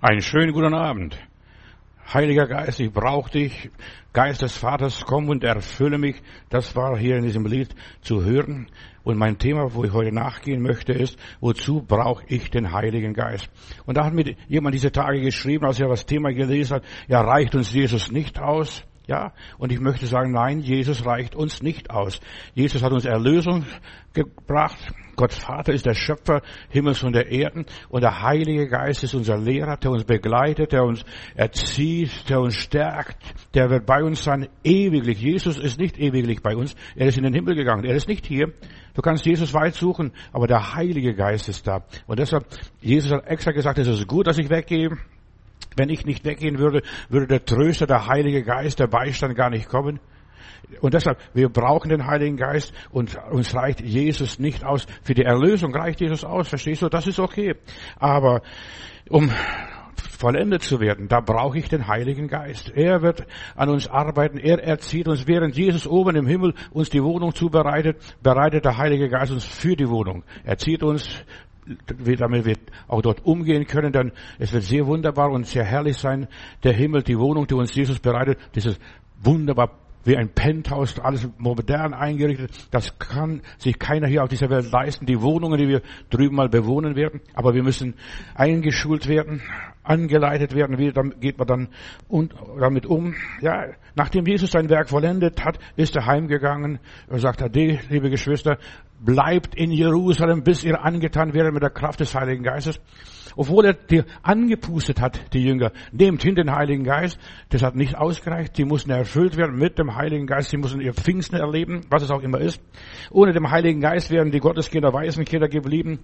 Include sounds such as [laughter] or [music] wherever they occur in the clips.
Einen schönen guten Abend. Heiliger Geist, ich brauche dich. Geist des Vaters, komm und erfülle mich. Das war hier in diesem Lied zu hören. Und mein Thema, wo ich heute nachgehen möchte, ist, wozu brauche ich den Heiligen Geist? Und da hat mir jemand diese Tage geschrieben, als er das Thema gelesen hat, ja, reicht uns Jesus nicht aus? Ja, und ich möchte sagen, nein, Jesus reicht uns nicht aus. Jesus hat uns Erlösung gebracht. Gott Vater ist der Schöpfer Himmels und der Erden und der Heilige Geist ist unser Lehrer, der uns begleitet, der uns erzieht, der uns stärkt, der wird bei uns sein ewiglich. Jesus ist nicht ewiglich bei uns. Er ist in den Himmel gegangen. Er ist nicht hier. Du kannst Jesus weit suchen, aber der Heilige Geist ist da. Und deshalb, Jesus hat extra gesagt, es ist gut, dass ich weggehe. Wenn ich nicht weggehen würde, würde der Tröster, der Heilige Geist, der Beistand gar nicht kommen. Und deshalb, wir brauchen den Heiligen Geist und uns reicht Jesus nicht aus. Für die Erlösung reicht Jesus aus, verstehst du? Das ist okay. Aber um vollendet zu werden, da brauche ich den Heiligen Geist. Er wird an uns arbeiten, er erzieht uns, während Jesus oben im Himmel uns die Wohnung zubereitet, bereitet der Heilige Geist uns für die Wohnung. Er zieht uns damit wir auch dort umgehen können, dann es wird sehr wunderbar und sehr herrlich sein, der Himmel, die Wohnung, die uns Jesus bereitet, dieses wunderbar wie ein Penthouse, alles modern eingerichtet. Das kann sich keiner hier auf dieser Welt leisten. Die Wohnungen, die wir drüben mal bewohnen werden. Aber wir müssen eingeschult werden, angeleitet werden. Wie geht man dann damit um? Ja, nachdem Jesus sein Werk vollendet hat, ist er heimgegangen und sagt, Ade, liebe Geschwister, bleibt in Jerusalem, bis ihr angetan werdet mit der Kraft des Heiligen Geistes. Obwohl er die angepustet hat, die Jünger, nehmt hin den Heiligen Geist. Das hat nicht ausgereicht. Die mussten erfüllt werden mit dem Heiligen Geist. Sie mussten ihr Pfingsten erleben, was es auch immer ist. Ohne dem Heiligen Geist wären die Gotteskinder, Waisenkinder geblieben.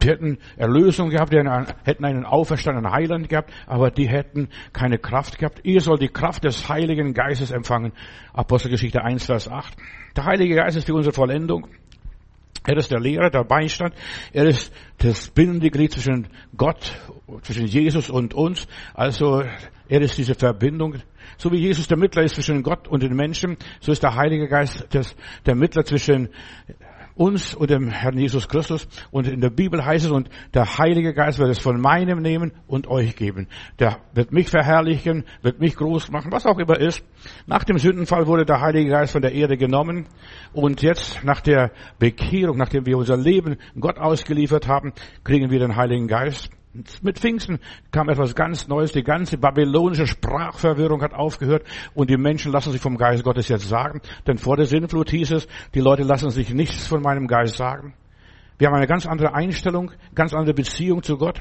Die hätten Erlösung gehabt, die hätten einen auferstandenen Heiland gehabt, aber die hätten keine Kraft gehabt. Ihr sollt die Kraft des Heiligen Geistes empfangen. Apostelgeschichte 1, Vers 8. Der Heilige Geist ist für unsere Vollendung. Er ist der Lehrer, der Beistand. Er ist das Bindeglied zwischen Gott, zwischen Jesus und uns. Also er ist diese Verbindung. So wie Jesus der Mittler ist zwischen Gott und den Menschen, so ist der Heilige Geist das, der Mittler zwischen uns und dem Herrn Jesus Christus. Und in der Bibel heißt es, und der Heilige Geist wird es von meinem nehmen und euch geben. Der wird mich verherrlichen, wird mich groß machen, was auch immer ist. Nach dem Sündenfall wurde der Heilige Geist von der Erde genommen. Und jetzt, nach der Bekehrung, nachdem wir unser Leben Gott ausgeliefert haben, kriegen wir den Heiligen Geist. Mit Pfingsten kam etwas ganz Neues. Die ganze babylonische Sprachverwirrung hat aufgehört und die Menschen lassen sich vom Geist Gottes jetzt sagen. Denn vor der Sinnflut hieß es, die Leute lassen sich nichts von meinem Geist sagen. Wir haben eine ganz andere Einstellung, ganz andere Beziehung zu Gott.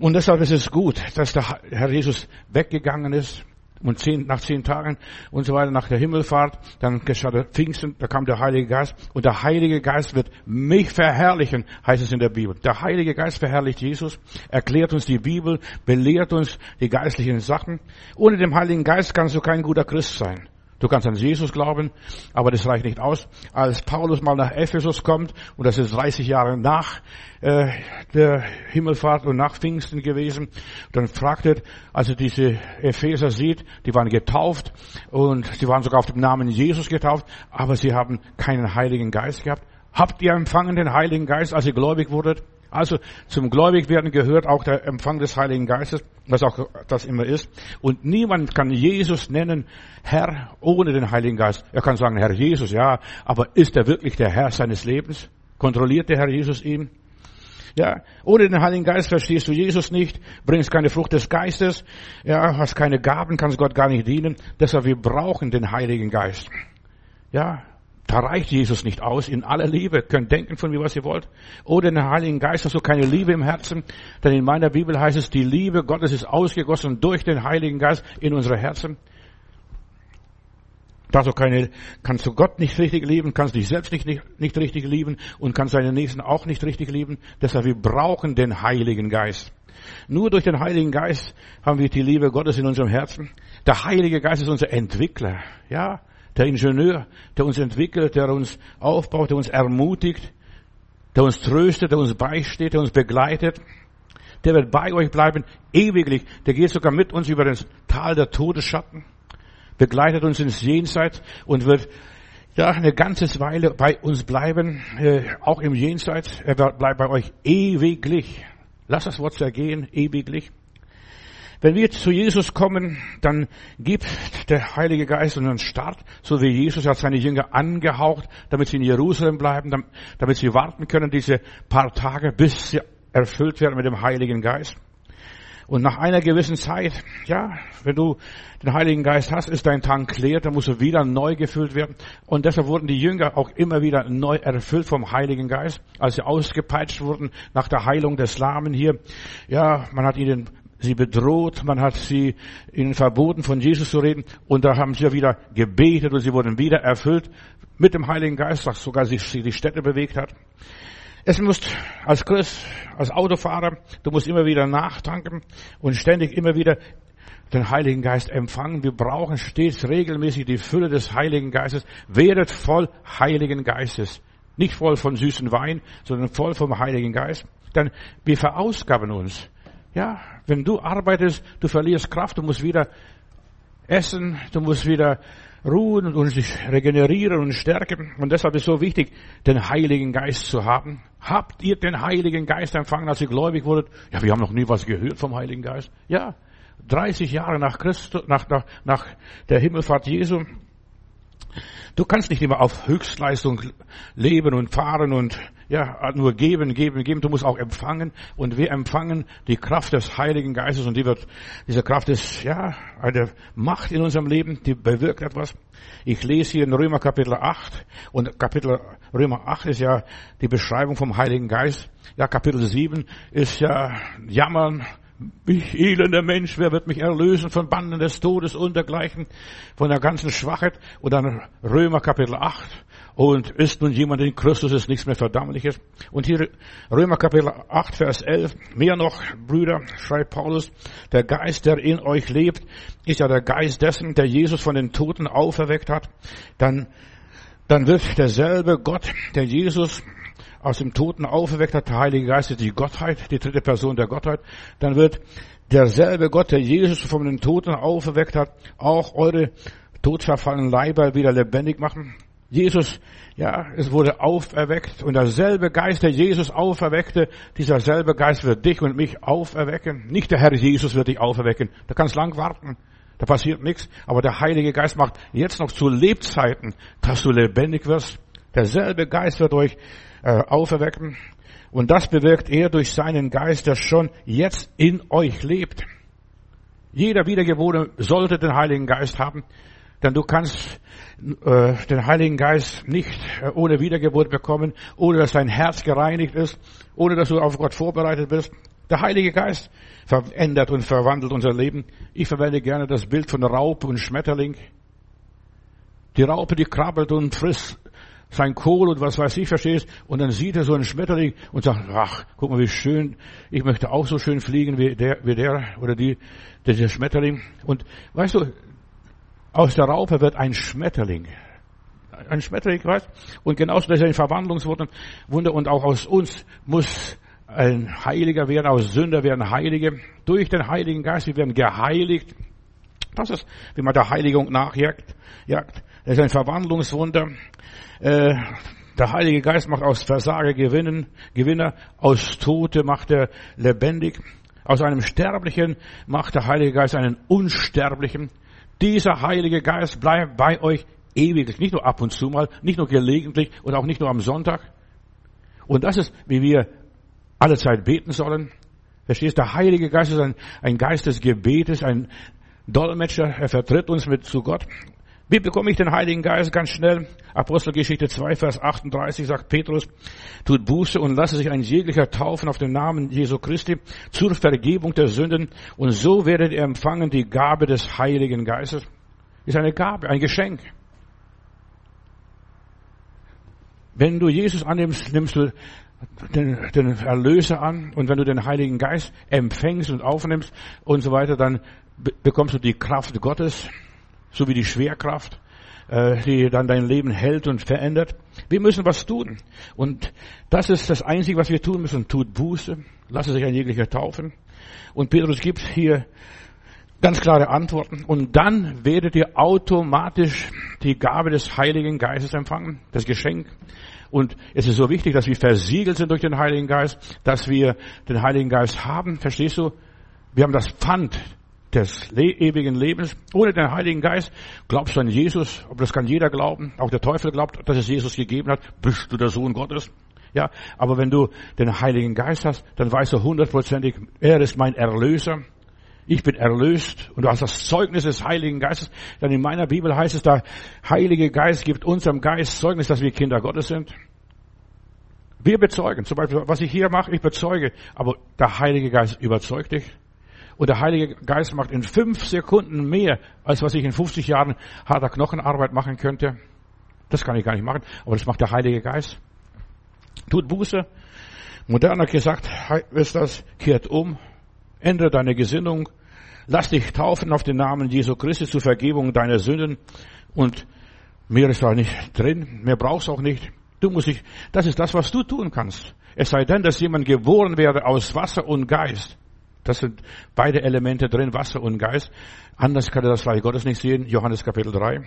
Und deshalb ist es gut, dass der Herr Jesus weggegangen ist und zehn, nach zehn Tagen und so weiter, nach der Himmelfahrt, dann geschah der Pfingsten, da kam der Heilige Geist und der Heilige Geist wird mich verherrlichen, heißt es in der Bibel. Der Heilige Geist verherrlicht Jesus, erklärt uns die Bibel, belehrt uns die geistlichen Sachen. Ohne den Heiligen Geist kannst du kein guter Christ sein. Du kannst an Jesus glauben, aber das reicht nicht aus. Als Paulus mal nach Ephesus kommt, und das ist 30 Jahre nach äh, der Himmelfahrt und nach Pfingsten gewesen, dann fragt er, als er diese Epheser sieht, die waren getauft und sie waren sogar auf dem Namen Jesus getauft, aber sie haben keinen Heiligen Geist gehabt. Habt ihr empfangen den Heiligen Geist, als ihr gläubig wurdet? Also zum Gläubigwerden gehört auch der Empfang des Heiligen Geistes, was auch das immer ist. Und niemand kann Jesus nennen Herr ohne den Heiligen Geist. Er kann sagen, Herr Jesus, ja, aber ist er wirklich der Herr seines Lebens? Kontrolliert der Herr Jesus ihn? Ja, ohne den Heiligen Geist verstehst du Jesus nicht, bringst keine Frucht des Geistes, ja, hast keine Gaben, kannst Gott gar nicht dienen. Deshalb wir brauchen den Heiligen Geist. Ja, da reicht Jesus nicht aus in aller Liebe. Könnt denken von mir, was ihr wollt. Oder in den Heiligen Geist hast du keine Liebe im Herzen. Denn in meiner Bibel heißt es, die Liebe Gottes ist ausgegossen durch den Heiligen Geist in unsere Herzen. Da du keine, kannst du Gott nicht richtig lieben, kannst dich selbst nicht, nicht, nicht richtig lieben und kannst deinen Nächsten auch nicht richtig lieben. Deshalb wir brauchen den Heiligen Geist. Nur durch den Heiligen Geist haben wir die Liebe Gottes in unserem Herzen. Der Heilige Geist ist unser Entwickler. Ja, der Ingenieur, der uns entwickelt, der uns aufbaut, der uns ermutigt, der uns tröstet, der uns beisteht, der uns begleitet. Der wird bei euch bleiben, ewiglich. Der geht sogar mit uns über das Tal der Todesschatten, begleitet uns ins Jenseits und wird ja eine ganze Weile bei uns bleiben, äh, auch im Jenseits. Er bleibt bei euch ewiglich. Lass das Wort zergehen, ewiglich. Wenn wir zu Jesus kommen, dann gibt der Heilige Geist uns einen Start, so wie Jesus hat seine Jünger angehaucht, damit sie in Jerusalem bleiben, damit sie warten können, diese paar Tage, bis sie erfüllt werden mit dem Heiligen Geist. Und nach einer gewissen Zeit, ja, wenn du den Heiligen Geist hast, ist dein Tank leer, dann musst du wieder neu gefüllt werden. Und deshalb wurden die Jünger auch immer wieder neu erfüllt vom Heiligen Geist, als sie ausgepeitscht wurden nach der Heilung des Lahmen hier. Ja, man hat ihnen sie bedroht, man hat sie ihnen verboten, von Jesus zu reden, und da haben sie wieder gebetet und sie wurden wieder erfüllt mit dem Heiligen Geist, was sogar sich die Städte bewegt hat. Es muss als Christ, als Autofahrer, du musst immer wieder nachtanken und ständig immer wieder den Heiligen Geist empfangen. Wir brauchen stets regelmäßig die Fülle des Heiligen Geistes. Werdet voll Heiligen Geistes. Nicht voll von süßen Wein, sondern voll vom Heiligen Geist. Denn wir verausgaben uns. Ja, wenn du arbeitest, du verlierst Kraft, du musst wieder essen, du musst wieder ruhen und sich regenerieren und stärken. Und deshalb ist es so wichtig, den Heiligen Geist zu haben. Habt ihr den Heiligen Geist empfangen, als ihr gläubig wurdet? Ja, wir haben noch nie was gehört vom Heiligen Geist. Ja, 30 Jahre nach Christus, nach, nach, nach der Himmelfahrt Jesu Du kannst nicht immer auf Höchstleistung leben und fahren und ja, nur geben, geben, geben. Du musst auch empfangen. Und wir empfangen die Kraft des Heiligen Geistes und die wird, diese Kraft ist, ja, eine Macht in unserem Leben, die bewirkt etwas. Ich lese hier in Römer Kapitel 8 und Kapitel Römer 8 ist ja die Beschreibung vom Heiligen Geist. Ja, Kapitel 7 ist ja Jammern, ich elender Mensch, wer wird mich erlösen von Banden des Todes und dergleichen, von der ganzen Schwachheit. Und dann Römer Kapitel 8. Und ist nun jemand in Christus, ist nichts mehr Verdammliches. Und hier Römer Kapitel 8, Vers 11. Mehr noch, Brüder, schreibt Paulus, der Geist, der in euch lebt, ist ja der Geist dessen, der Jesus von den Toten auferweckt hat. Dann, dann wird derselbe Gott, der Jesus aus dem Toten auferweckt hat, der Heilige Geist ist die Gottheit, die dritte Person der Gottheit, dann wird derselbe Gott, der Jesus von den Toten auferweckt hat, auch eure todverfallenen Leiber wieder lebendig machen. Jesus, ja, es wurde auferweckt und derselbe Geist, der Jesus auferweckte, dieser selbe Geist wird dich und mich auferwecken. Nicht der Herr Jesus wird dich auferwecken. Da kannst lang warten. Da passiert nichts. Aber der Heilige Geist macht jetzt noch zu Lebzeiten, dass du lebendig wirst. Derselbe Geist wird euch äh, auferwecken. Und das bewirkt er durch seinen Geist, der schon jetzt in euch lebt. Jeder Wiedergeborene sollte den Heiligen Geist haben, denn du kannst äh, den Heiligen Geist nicht äh, ohne Wiedergeburt bekommen, ohne dass dein Herz gereinigt ist, ohne dass du auf Gott vorbereitet bist. Der Heilige Geist verändert und verwandelt unser Leben. Ich verwende gerne das Bild von Raupe und Schmetterling. Die Raupe, die krabbelt und frisst sein Kohl und was weiß ich, verstehst? Und dann sieht er so einen Schmetterling und sagt, ach, guck mal, wie schön, ich möchte auch so schön fliegen wie der, wie der oder die, der Schmetterling. Und weißt du, aus der Raupe wird ein Schmetterling. Ein Schmetterling, weißt? Und genauso, das ist ein Verwandlungswunder und auch aus uns muss ein Heiliger werden, aus Sünder werden Heilige. Durch den Heiligen Geist, wir werden geheiligt. Das ist, wie man der Heiligung nachjagt. Jagt. Das ist ein Verwandlungswunder. Äh, der Heilige Geist macht aus Versager Gewinnen, Gewinner, aus Tote macht er lebendig. Aus einem Sterblichen macht der Heilige Geist einen Unsterblichen. Dieser Heilige Geist bleibt bei euch ewig, nicht nur ab und zu mal, nicht nur gelegentlich und auch nicht nur am Sonntag. Und das ist, wie wir alle Zeit beten sollen. Verstehst? Der Heilige Geist ist ein, ein Geist des Gebetes, ein Dolmetscher. Er vertritt uns mit zu Gott. Wie bekomme ich den Heiligen Geist ganz schnell? Apostelgeschichte 2, Vers 38 sagt Petrus, tut Buße und lasse sich ein jeglicher taufen auf den Namen Jesu Christi zur Vergebung der Sünden und so werdet ihr empfangen die Gabe des Heiligen Geistes. Ist eine Gabe, ein Geschenk. Wenn du Jesus annimmst, nimmst du den, den Erlöser an und wenn du den Heiligen Geist empfängst und aufnimmst und so weiter, dann bekommst du die Kraft Gottes so wie die Schwerkraft, äh, die dann dein Leben hält und verändert. Wir müssen was tun. Und das ist das Einzige, was wir tun müssen. Tut Buße, lasse sich ein jeglicher taufen. Und Petrus gibt hier Ganz klare Antworten. Und dann werdet ihr automatisch die Gabe des Heiligen Geistes empfangen, das Geschenk. Und es ist so wichtig, dass wir versiegelt sind durch den Heiligen Geist, dass wir den Heiligen Geist haben. Verstehst du? Wir haben das Pfand des ewigen Lebens. Ohne den Heiligen Geist glaubst du an Jesus, aber das kann jeder glauben. Auch der Teufel glaubt, dass es Jesus gegeben hat. Bist du der Sohn Gottes? Ja, aber wenn du den Heiligen Geist hast, dann weißt du hundertprozentig, er ist mein Erlöser. Ich bin erlöst und du hast das Zeugnis des Heiligen Geistes. Denn in meiner Bibel heißt es, der Heilige Geist gibt unserem Geist Zeugnis, dass wir Kinder Gottes sind. Wir bezeugen, zum Beispiel, was ich hier mache, ich bezeuge, aber der Heilige Geist überzeugt dich. Und der Heilige Geist macht in fünf Sekunden mehr, als was ich in 50 Jahren harter Knochenarbeit machen könnte. Das kann ich gar nicht machen, aber das macht der Heilige Geist. Tut Buße. Moderner gesagt ist das, kehrt um, ändere deine Gesinnung, lass dich taufen auf den Namen Jesu Christi zur Vergebung deiner Sünden und mehr ist da nicht drin, mehr brauchst auch nicht. Du musst dich, das ist das, was du tun kannst. Es sei denn, dass jemand geboren werde aus Wasser und Geist. Das sind beide Elemente drin, Wasser und Geist. Anders kann er das Reich Gottes nicht sehen. Johannes Kapitel 3.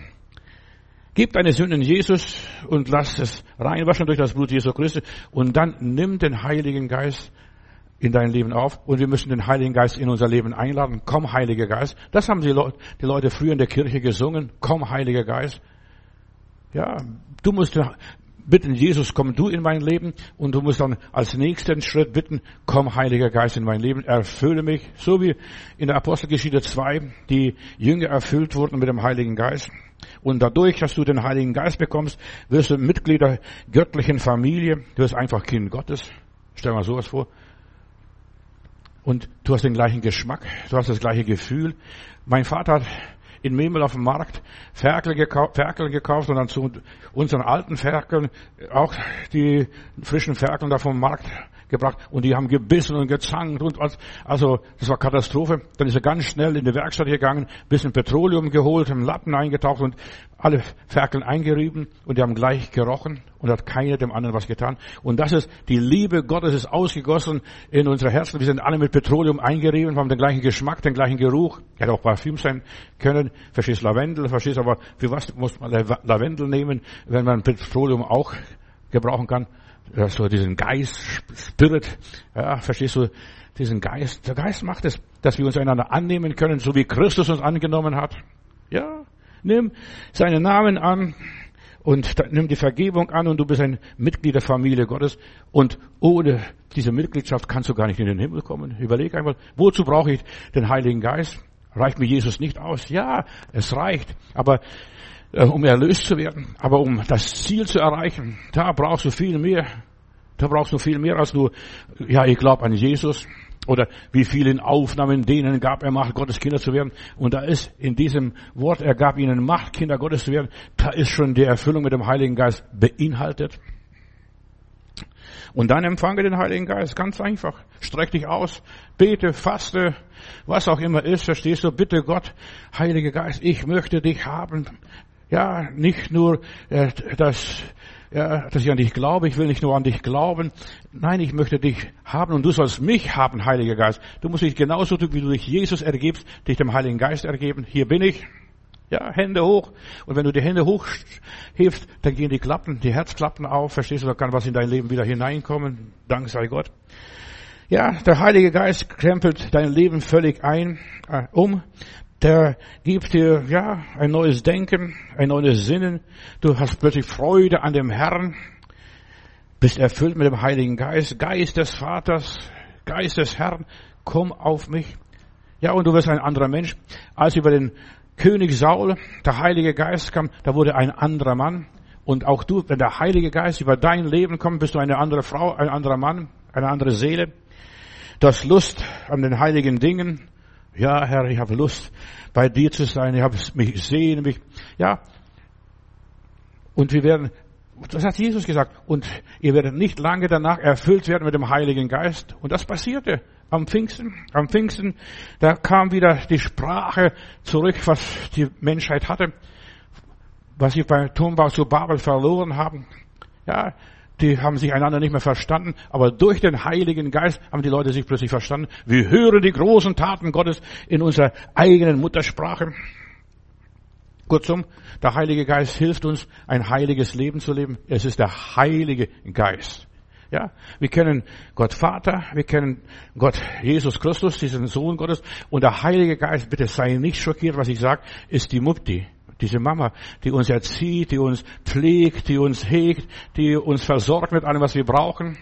Gib deine Sünden Jesus und lass es reinwaschen durch das Blut Jesu Christi und dann nimm den Heiligen Geist in dein Leben auf und wir müssen den Heiligen Geist in unser Leben einladen. Komm, Heiliger Geist. Das haben die Leute, die Leute früher in der Kirche gesungen. Komm, Heiliger Geist. Ja, du musst bitten, Jesus, komm du in mein Leben und du musst dann als nächsten Schritt bitten, komm Heiliger Geist in mein Leben, erfülle mich, so wie in der Apostelgeschichte 2 die Jünger erfüllt wurden mit dem Heiligen Geist. Und dadurch, dass du den Heiligen Geist bekommst, wirst du Mitglied der göttlichen Familie, du wirst einfach Kind Gottes. Stell dir mal sowas vor. Und du hast den gleichen Geschmack, du hast das gleiche Gefühl. Mein Vater hat in Memel auf dem Markt Ferkel gekauft, Ferkel gekauft und dann zu unseren alten Ferkeln auch die frischen Ferkeln da vom Markt gebracht und die haben gebissen und gezankt und also das war Katastrophe. Dann ist er ganz schnell in die Werkstatt gegangen, bisschen Petroleum geholt, im Lappen eingetaucht und alle Ferkeln eingerieben und die haben gleich gerochen und hat keiner dem anderen was getan. Und das ist, die Liebe Gottes ist ausgegossen in unsere Herzen. Wir sind alle mit Petroleum eingerieben, haben den gleichen Geschmack, den gleichen Geruch. Hätte auch Parfüm sein können. Verstehst Lavendel, verstehst aber, für was muss man Lavendel nehmen, wenn man Petroleum auch gebrauchen kann? So diesen Geist, Spirit, ja, verstehst du, diesen Geist. Der Geist macht es, dass wir uns einander annehmen können, so wie Christus uns angenommen hat. Ja, nimm seinen Namen an und nimm die Vergebung an und du bist ein Mitglied der Familie Gottes. Und ohne diese Mitgliedschaft kannst du gar nicht in den Himmel kommen. Überleg einmal, wozu brauche ich den Heiligen Geist? Reicht mir Jesus nicht aus? Ja, es reicht. Aber um erlöst zu werden. Aber um das Ziel zu erreichen, da brauchst du viel mehr. Da brauchst du viel mehr als nur, ja, ich glaube an Jesus. Oder wie vielen Aufnahmen denen gab er Macht, Gottes Kinder zu werden. Und da ist in diesem Wort, er gab ihnen Macht, Kinder Gottes zu werden, da ist schon die Erfüllung mit dem Heiligen Geist beinhaltet. Und dann empfange den Heiligen Geist, ganz einfach. Streck dich aus, bete, faste, was auch immer ist, verstehst du? Bitte Gott, Heiliger Geist, ich möchte dich haben. Ja, nicht nur, äh, dass, ja, dass ich an dich glaube, ich will nicht nur an dich glauben. Nein, ich möchte dich haben und du sollst mich haben, Heiliger Geist. Du musst dich genauso, wie du dich Jesus ergibst, dich dem Heiligen Geist ergeben. Hier bin ich. Ja, Hände hoch. Und wenn du die Hände hochhebst, dann gehen die Klappen, die Herzklappen auf. Verstehst du, da kann was in dein Leben wieder hineinkommen. Dank sei Gott. Ja, der Heilige Geist krempelt dein Leben völlig ein, äh, um der gibt dir, ja, ein neues Denken, ein neues Sinnen. Du hast plötzlich Freude an dem Herrn, bist erfüllt mit dem Heiligen Geist, Geist des Vaters, Geist des Herrn, komm auf mich. Ja, und du wirst ein anderer Mensch. Als über den König Saul der Heilige Geist kam, da wurde ein anderer Mann. Und auch du, wenn der Heilige Geist über dein Leben kommt, bist du eine andere Frau, ein anderer Mann, eine andere Seele. Du hast Lust an den heiligen Dingen. Ja, Herr, ich habe Lust, bei dir zu sein. Ich habe mich sehen, mich, ja. Und wir werden, das hat Jesus gesagt, und ihr werdet nicht lange danach erfüllt werden mit dem Heiligen Geist. Und das passierte am Pfingsten. Am Pfingsten, da kam wieder die Sprache zurück, was die Menschheit hatte, was sie beim Turmbau zu Babel verloren haben. Ja, die haben sich einander nicht mehr verstanden, aber durch den Heiligen Geist haben die Leute sich plötzlich verstanden. Wir hören die großen Taten Gottes in unserer eigenen Muttersprache. Kurzum, der Heilige Geist hilft uns, ein heiliges Leben zu leben. Es ist der Heilige Geist. Ja, wir kennen Gott Vater, wir kennen Gott Jesus Christus, diesen Sohn Gottes, und der Heilige Geist, bitte sei nicht schockiert, was ich sage, ist die Mupti, diese Mama, die uns erzieht, die uns pflegt, die uns hegt, die uns versorgt mit allem, was wir brauchen.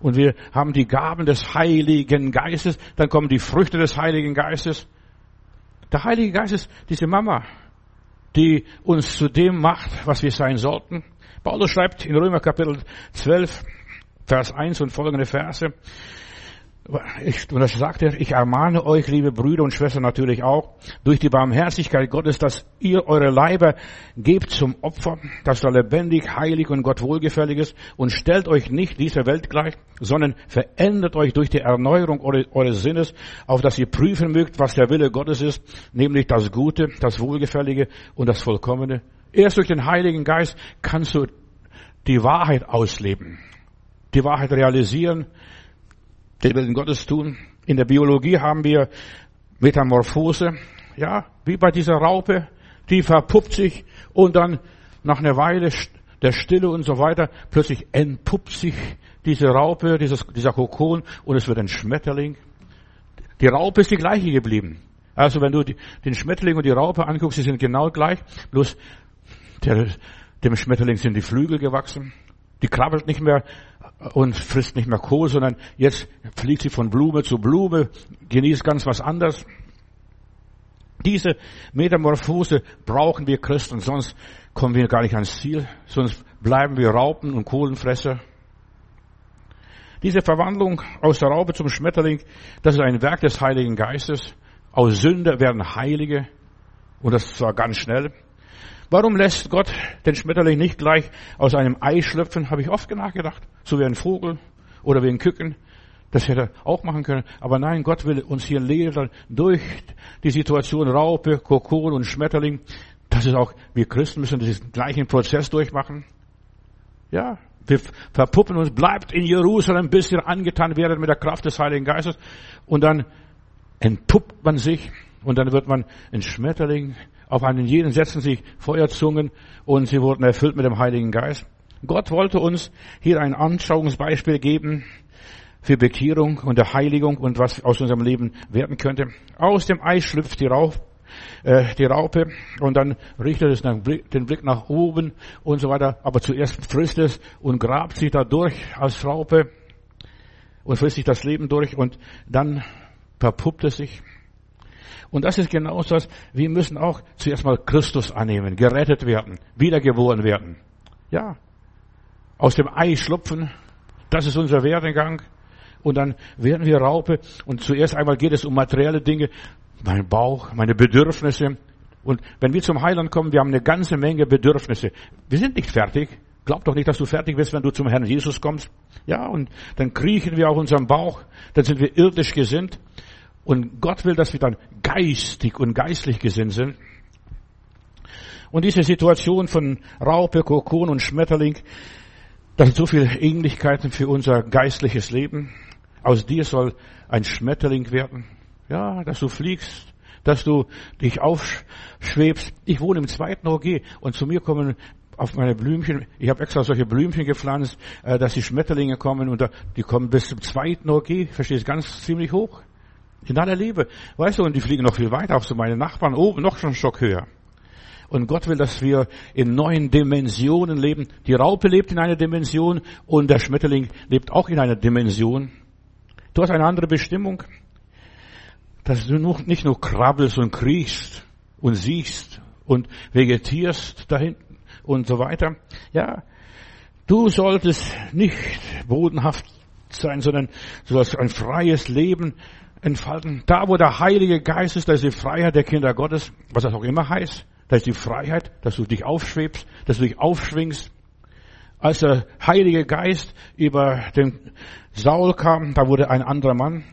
Und wir haben die Gaben des Heiligen Geistes, dann kommen die Früchte des Heiligen Geistes. Der Heilige Geist ist diese Mama, die uns zu dem macht, was wir sein sollten. Paulus schreibt in Römer Kapitel 12, Vers 1 und folgende Verse. Ich, und das sagt er, ich ermahne euch, liebe Brüder und Schwestern natürlich auch, durch die Barmherzigkeit Gottes, dass ihr eure Leiber gebt zum Opfer, das da lebendig, heilig und Gott wohlgefällig ist und stellt euch nicht dieser Welt gleich, sondern verändert euch durch die Erneuerung eures Sinnes, auf dass ihr prüfen mögt, was der Wille Gottes ist, nämlich das Gute, das Wohlgefällige und das Vollkommene. Erst durch den Heiligen Geist kannst du die Wahrheit ausleben, die Wahrheit realisieren, den Willen Gottes tun. In der Biologie haben wir Metamorphose, ja, wie bei dieser Raupe, die verpuppt sich und dann nach einer Weile der Stille und so weiter, plötzlich entpuppt sich diese Raupe, dieses, dieser Kokon und es wird ein Schmetterling. Die Raupe ist die gleiche geblieben. Also wenn du die, den Schmetterling und die Raupe anguckst, sie sind genau gleich, bloß der, dem Schmetterling sind die Flügel gewachsen. Die krabbelt nicht mehr und frisst nicht mehr Kohl, sondern jetzt fliegt sie von Blume zu Blume, genießt ganz was anderes. Diese Metamorphose brauchen wir Christen, sonst kommen wir gar nicht ans Ziel, sonst bleiben wir Raupen und Kohlenfresser. Diese Verwandlung aus der Raupe zum Schmetterling, das ist ein Werk des Heiligen Geistes. Aus Sünde werden Heilige und das zwar ganz schnell. Warum lässt Gott den Schmetterling nicht gleich aus einem Ei schlüpfen? Habe ich oft nachgedacht. So wie ein Vogel oder wie ein Küken. Das hätte er auch machen können. Aber nein, Gott will uns hier lehren durch die Situation Raupe, Kokon und Schmetterling. Das ist auch, wir Christen müssen diesen gleichen Prozess durchmachen. Ja, wir verpuppen uns, bleibt in Jerusalem, bis ihr angetan werdet mit der Kraft des Heiligen Geistes. Und dann entpuppt man sich und dann wird man ein Schmetterling, auf einen jeden setzen sich Feuerzungen und sie wurden erfüllt mit dem Heiligen Geist. Gott wollte uns hier ein Anschauungsbeispiel geben für Bekehrung und der Heiligung und was aus unserem Leben werden könnte. Aus dem Ei schlüpft die Raupe, äh, die Raupe und dann richtet es den Blick nach oben und so weiter. Aber zuerst frisst es und grabt sich da durch als Raupe und frisst sich das Leben durch und dann verpuppt es sich und das ist genau das. Wir müssen auch zuerst mal Christus annehmen, gerettet werden, wiedergeboren werden. Ja. Aus dem Ei schlupfen. Das ist unser Werdegang. Und dann werden wir Raupe. Und zuerst einmal geht es um materielle Dinge. Mein Bauch, meine Bedürfnisse. Und wenn wir zum Heiland kommen, wir haben eine ganze Menge Bedürfnisse. Wir sind nicht fertig. Glaub doch nicht, dass du fertig bist, wenn du zum Herrn Jesus kommst. Ja, und dann kriechen wir auf unserem Bauch. Dann sind wir irdisch gesinnt. Und Gott will, dass wir dann geistig und geistlich gesinnt sind. Und diese Situation von Raupe, Kokon und Schmetterling, das sind so viele Ähnlichkeiten für unser geistliches Leben. Aus dir soll ein Schmetterling werden. Ja, dass du fliegst, dass du dich aufschwebst. Ich wohne im zweiten OG und zu mir kommen auf meine Blümchen, ich habe extra solche Blümchen gepflanzt, äh, dass die Schmetterlinge kommen und die kommen bis zum zweiten OG, verstehst, ganz ziemlich hoch. In aller Liebe. Weißt du, und die fliegen noch viel weiter, auch zu meinen Nachbarn, oben noch schon einen Stock höher. Und Gott will, dass wir in neuen Dimensionen leben. Die Raupe lebt in einer Dimension und der Schmetterling lebt auch in einer Dimension. Du hast eine andere Bestimmung, dass du nicht nur krabbelst und kriechst und siehst und vegetierst dahin und so weiter. Ja, du solltest nicht bodenhaft sein, sondern du sollst ein freies Leben entfalten. Da, wo der Heilige Geist ist, da ist die Freiheit der Kinder Gottes, was das auch immer heißt. Da ist die Freiheit, dass du dich aufschwebst, dass du dich aufschwingst. Als der Heilige Geist über den Saul kam, da wurde ein anderer Mann.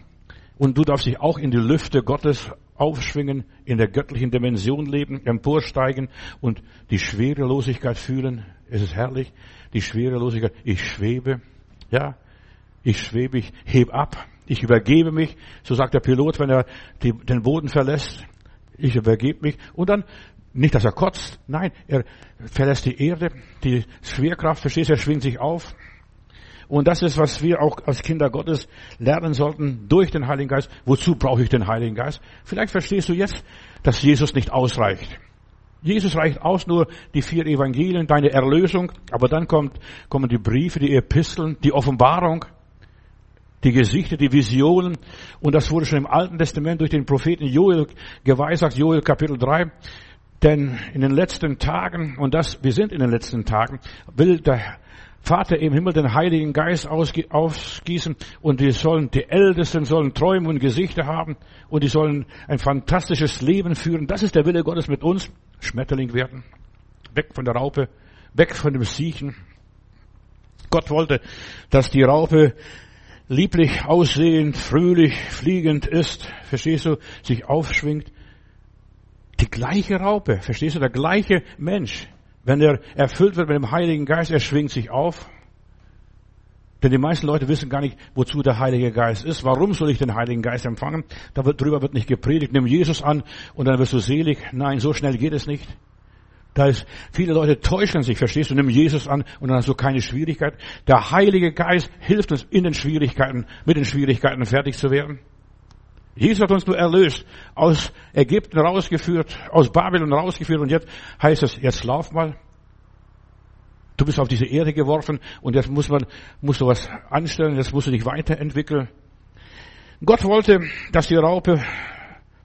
Und du darfst dich auch in die Lüfte Gottes aufschwingen, in der göttlichen Dimension leben, emporsteigen und die Schwerelosigkeit fühlen. Es ist herrlich, die Schwerelosigkeit. Ich schwebe, ja, ich schwebe, ich heb ab, ich übergebe mich, so sagt der Pilot, wenn er die, den Boden verlässt. Ich übergebe mich und dann nicht, dass er kotzt, nein, er verlässt die Erde, die Schwerkraft, verstehst du, er schwingt sich auf. Und das ist, was wir auch als Kinder Gottes lernen sollten durch den Heiligen Geist. Wozu brauche ich den Heiligen Geist? Vielleicht verstehst du jetzt, dass Jesus nicht ausreicht. Jesus reicht aus nur die vier Evangelien, deine Erlösung, aber dann kommt, kommen die Briefe, die Episteln, die Offenbarung, die Gesichter, die Visionen. Und das wurde schon im Alten Testament durch den Propheten Joel geweissagt, Joel Kapitel 3. Denn in den letzten Tagen, und das, wir sind in den letzten Tagen, will der Vater im Himmel den Heiligen Geist ausgießen und die sollen, die Ältesten sollen Träume und Gesichter haben und die sollen ein fantastisches Leben führen. Das ist der Wille Gottes mit uns. Schmetterling werden. Weg von der Raupe. Weg von dem Siechen. Gott wollte, dass die Raupe lieblich aussehend, fröhlich, fliegend ist. Verstehst du? Sich aufschwingt. Die gleiche Raupe, verstehst du, der gleiche Mensch, wenn er erfüllt wird mit dem Heiligen Geist, er schwingt sich auf. Denn die meisten Leute wissen gar nicht, wozu der Heilige Geist ist. Warum soll ich den Heiligen Geist empfangen? Darüber wird nicht gepredigt. Nimm Jesus an und dann wirst du selig. Nein, so schnell geht es nicht. Da ist, viele Leute täuschen sich, verstehst du? Nimm Jesus an und dann hast du keine Schwierigkeit. Der Heilige Geist hilft uns in den Schwierigkeiten, mit den Schwierigkeiten fertig zu werden. Jesus hat uns nur erlöst, aus Ägypten rausgeführt, aus Babylon rausgeführt und jetzt heißt es, jetzt lauf mal. Du bist auf diese Erde geworfen und jetzt muss man, musst du was anstellen, jetzt musst du dich weiterentwickeln. Gott wollte, dass die Raupe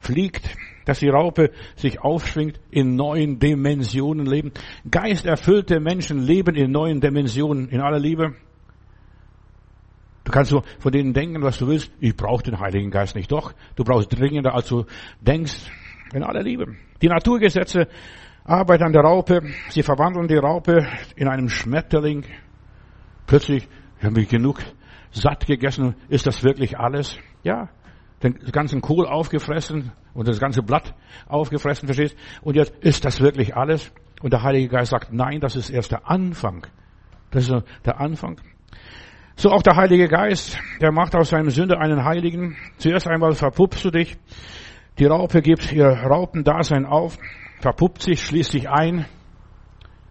fliegt, dass die Raupe sich aufschwingt, in neuen Dimensionen leben. Geisterfüllte Menschen leben in neuen Dimensionen, in aller Liebe. Du kannst so von denen denken, was du willst. Ich brauche den Heiligen Geist nicht. Doch, du brauchst dringender, als du denkst. In aller Liebe. Die Naturgesetze arbeiten an der Raupe. Sie verwandeln die Raupe in einem Schmetterling. Plötzlich haben wir genug satt gegessen. Ist das wirklich alles? Ja. Den ganzen Kohl aufgefressen und das ganze Blatt aufgefressen, verstehst? Und jetzt ist das wirklich alles? Und der Heilige Geist sagt, nein, das ist erst der Anfang. Das ist der Anfang. So auch der Heilige Geist, der macht aus seinem Sünde einen Heiligen. Zuerst einmal verpuppst du dich. Die Raupe gibt ihr Raupendasein auf, verpuppt sich, schließt sich ein.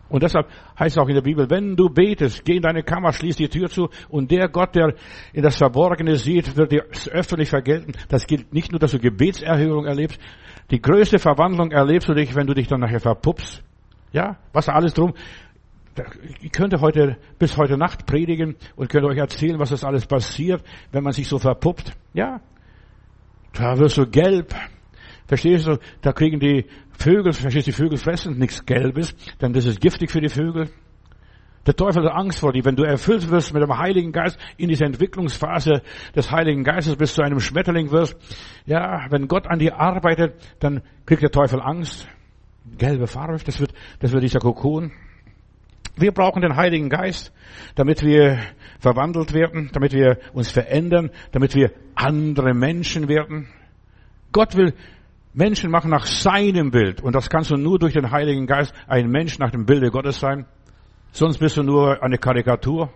Und deshalb heißt es auch in der Bibel, wenn du betest, geh in deine Kammer, schließ die Tür zu und der Gott, der in das Verborgene sieht, wird dir öffentlich vergelten. Das gilt nicht nur, dass du Gebetserhörung erlebst, die größte Verwandlung erlebst du dich, wenn du dich dann nachher verpuppst. Ja, was alles drum ich könnte heute bis heute Nacht predigen und könnte euch erzählen, was das alles passiert, wenn man sich so verpuppt. Ja, da wirst du gelb. Verstehst du? Da kriegen die Vögel, verstehst du, die Vögel fressen nichts Gelbes, denn das ist giftig für die Vögel. Der Teufel hat Angst vor dir. Wenn du erfüllt wirst mit dem Heiligen Geist in dieser Entwicklungsphase des Heiligen Geistes, bis du einem Schmetterling wirst, ja, wenn Gott an dir arbeitet, dann kriegt der Teufel Angst. Gelbe Farbe, das wird, das wird dieser Kokon. Wir brauchen den Heiligen Geist, damit wir verwandelt werden, damit wir uns verändern, damit wir andere Menschen werden. Gott will Menschen machen nach seinem Bild. Und das kannst du nur durch den Heiligen Geist ein Mensch nach dem Bilde Gottes sein. Sonst bist du nur eine Karikatur.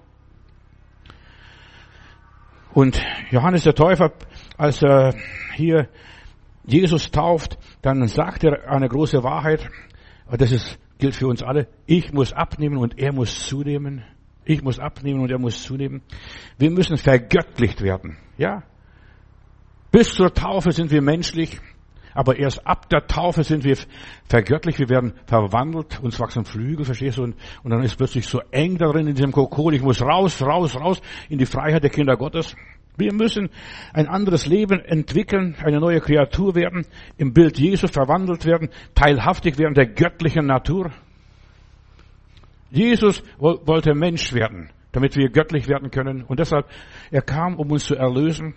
Und Johannes der Täufer, als er hier Jesus tauft, dann sagt er eine große Wahrheit. Das ist gilt für uns alle. Ich muss abnehmen und er muss zunehmen. Ich muss abnehmen und er muss zunehmen. Wir müssen vergöttlicht werden. Ja? Bis zur Taufe sind wir menschlich, aber erst ab der Taufe sind wir vergöttlicht. Wir werden verwandelt, uns wachsen Flügel, verstehst du? Und, und dann ist plötzlich so eng darin in diesem Kokon. Ich muss raus, raus, raus in die Freiheit der Kinder Gottes. Wir müssen ein anderes Leben entwickeln, eine neue Kreatur werden, im Bild Jesu verwandelt werden, teilhaftig werden der göttlichen Natur. Jesus wollte Mensch werden, damit wir göttlich werden können. Und deshalb, er kam, um uns zu erlösen.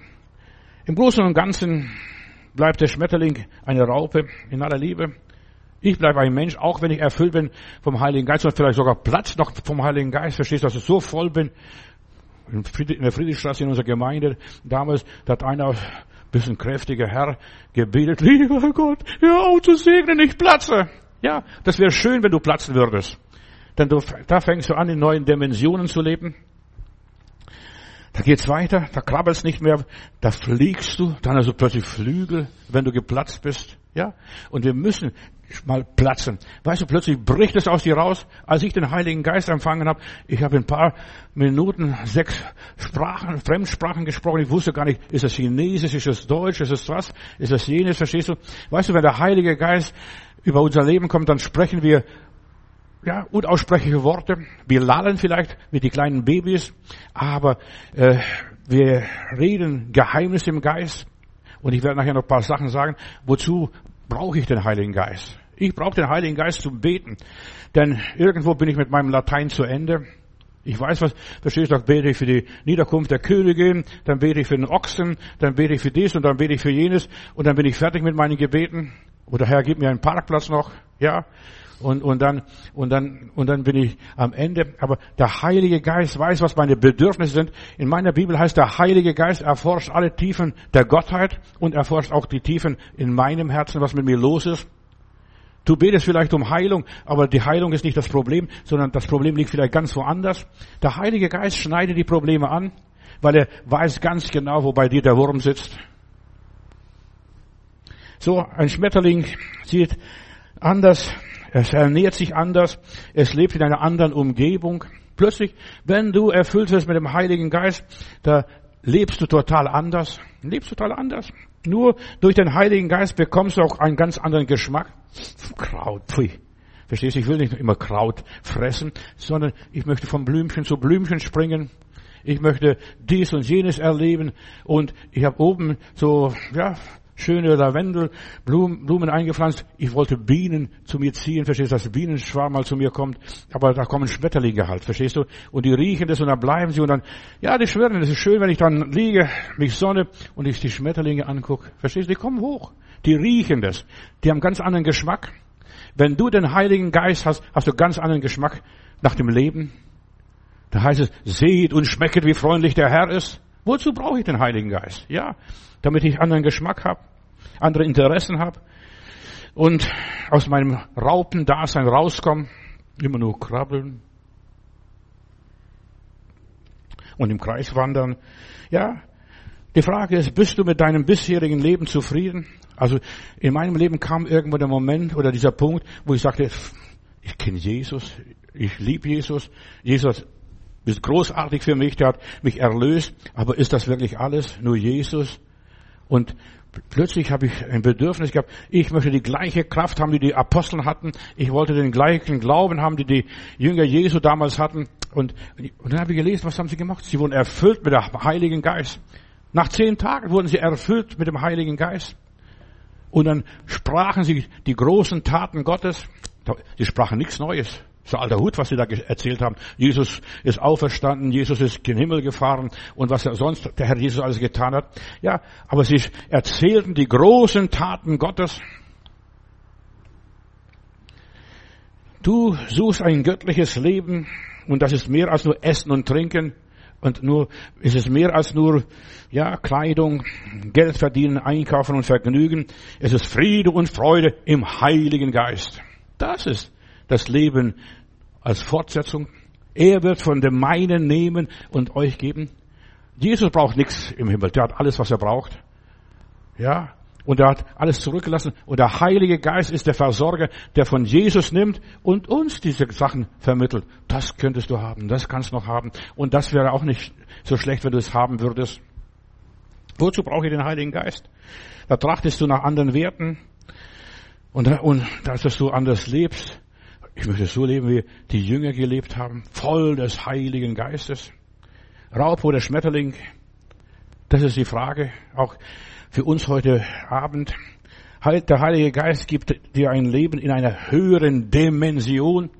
Im Großen und Ganzen bleibt der Schmetterling eine Raupe in aller Liebe. Ich bleibe ein Mensch, auch wenn ich erfüllt bin vom Heiligen Geist und vielleicht sogar Platz noch vom Heiligen Geist. Verstehst du, dass ich so voll bin, in der Friedrichstraße in unserer Gemeinde damals, da hat einer bisschen kräftiger Herr, gebetet, lieber Gott, hör auf zu segnen, ich platze. Ja, das wäre schön, wenn du platzen würdest. Denn du, da fängst du an, in neuen Dimensionen zu leben. Da geht's weiter, da krabbelst nicht mehr, da fliegst du, dann du plötzlich Flügel, wenn du geplatzt bist. Ja? Und wir müssen mal platzen. Weißt du, plötzlich bricht es aus dir raus. Als ich den Heiligen Geist empfangen habe, ich habe in ein paar Minuten sechs Sprachen, Fremdsprachen gesprochen. Ich wusste gar nicht, ist es Chinesisch, ist es Deutsch, ist es was, ist es jenes, verstehst du? Weißt du, wenn der Heilige Geist über unser Leben kommt, dann sprechen wir ja, unaussprechliche Worte. Wir lallen vielleicht wie die kleinen Babys, aber äh, wir reden Geheimnisse im Geist. Und ich werde nachher noch ein paar Sachen sagen. Wozu brauche ich den Heiligen Geist? Ich brauche den Heiligen Geist zum Beten. Denn irgendwo bin ich mit meinem Latein zu Ende. Ich weiß was, verstehst du, bete ich für die Niederkunft der Königin, dann bete ich für den Ochsen, dann bete ich für dies und dann bete ich für jenes und dann bin ich fertig mit meinen Gebeten. Oder Herr, gib mir einen Parkplatz noch, ja und, und dann, und dann, und dann bin ich am Ende. Aber der Heilige Geist weiß, was meine Bedürfnisse sind. In meiner Bibel heißt der Heilige Geist erforscht alle Tiefen der Gottheit und erforscht auch die Tiefen in meinem Herzen, was mit mir los ist. Du betest vielleicht um Heilung, aber die Heilung ist nicht das Problem, sondern das Problem liegt vielleicht ganz woanders. Der Heilige Geist schneidet die Probleme an, weil er weiß ganz genau, wo bei dir der Wurm sitzt. So, ein Schmetterling sieht anders es ernährt sich anders. Es lebt in einer anderen Umgebung. Plötzlich, wenn du erfüllt wirst mit dem Heiligen Geist, da lebst du total anders. Lebst total anders. Nur durch den Heiligen Geist bekommst du auch einen ganz anderen Geschmack. Kraut, pfui. Verstehst du? Ich will nicht immer Kraut fressen, sondern ich möchte von Blümchen zu Blümchen springen. Ich möchte dies und jenes erleben und ich habe oben so, ja, schöne Lavendelblumen Blumen eingepflanzt. Ich wollte Bienen zu mir ziehen, verstehst du, dass Bienenschwarm mal zu mir kommt. Aber da kommen Schmetterlinge halt, verstehst du? Und die riechen das und dann bleiben sie und dann, ja, die schwirren. Es ist schön, wenn ich dann liege, mich sonne und ich die Schmetterlinge angucke. Verstehst du? Die kommen hoch. Die riechen das. Die haben ganz anderen Geschmack. Wenn du den Heiligen Geist hast, hast du ganz anderen Geschmack nach dem Leben. Da heißt es, seht und schmecket, wie freundlich der Herr ist. Wozu brauche ich den Heiligen Geist? Ja, damit ich anderen Geschmack habe, andere Interessen habe und aus meinem Raupendasein rauskomme, immer nur krabbeln und im Kreis wandern. Ja, die Frage ist, bist du mit deinem bisherigen Leben zufrieden? Also in meinem Leben kam irgendwo der Moment oder dieser Punkt, wo ich sagte, ich kenne Jesus, ich liebe Jesus, Jesus bist großartig für mich, der hat mich erlöst. Aber ist das wirklich alles? Nur Jesus? Und plötzlich habe ich ein Bedürfnis gehabt, ich möchte die gleiche Kraft haben, die die Apostel hatten. Ich wollte den gleichen Glauben haben, die die Jünger Jesu damals hatten. Und, und dann habe ich gelesen, was haben sie gemacht? Sie wurden erfüllt mit dem Heiligen Geist. Nach zehn Tagen wurden sie erfüllt mit dem Heiligen Geist. Und dann sprachen sie die großen Taten Gottes. Sie sprachen nichts Neues. So alter Hut, was sie da erzählt haben. Jesus ist auferstanden, Jesus ist in den Himmel gefahren und was er sonst der Herr Jesus alles getan hat. Ja, aber sie erzählten die großen Taten Gottes. Du suchst ein göttliches Leben und das ist mehr als nur Essen und Trinken und nur, ist es mehr als nur, ja, Kleidung, Geld verdienen, einkaufen und Vergnügen. Es ist Friede und Freude im Heiligen Geist. Das ist das Leben als Fortsetzung. Er wird von dem meinen nehmen und euch geben. Jesus braucht nichts im Himmel. Der hat alles, was er braucht. Ja. Und er hat alles zurückgelassen. Und der Heilige Geist ist der Versorger, der von Jesus nimmt und uns diese Sachen vermittelt. Das könntest du haben. Das kannst du noch haben. Und das wäre auch nicht so schlecht, wenn du es haben würdest. Wozu brauche ich den Heiligen Geist? Da trachtest du nach anderen Werten. Und, und dass du anders lebst. Ich möchte so leben, wie die Jünger gelebt haben, voll des Heiligen Geistes. Raub oder Schmetterling, das ist die Frage, auch für uns heute Abend. Der Heilige Geist gibt dir ein Leben in einer höheren Dimension.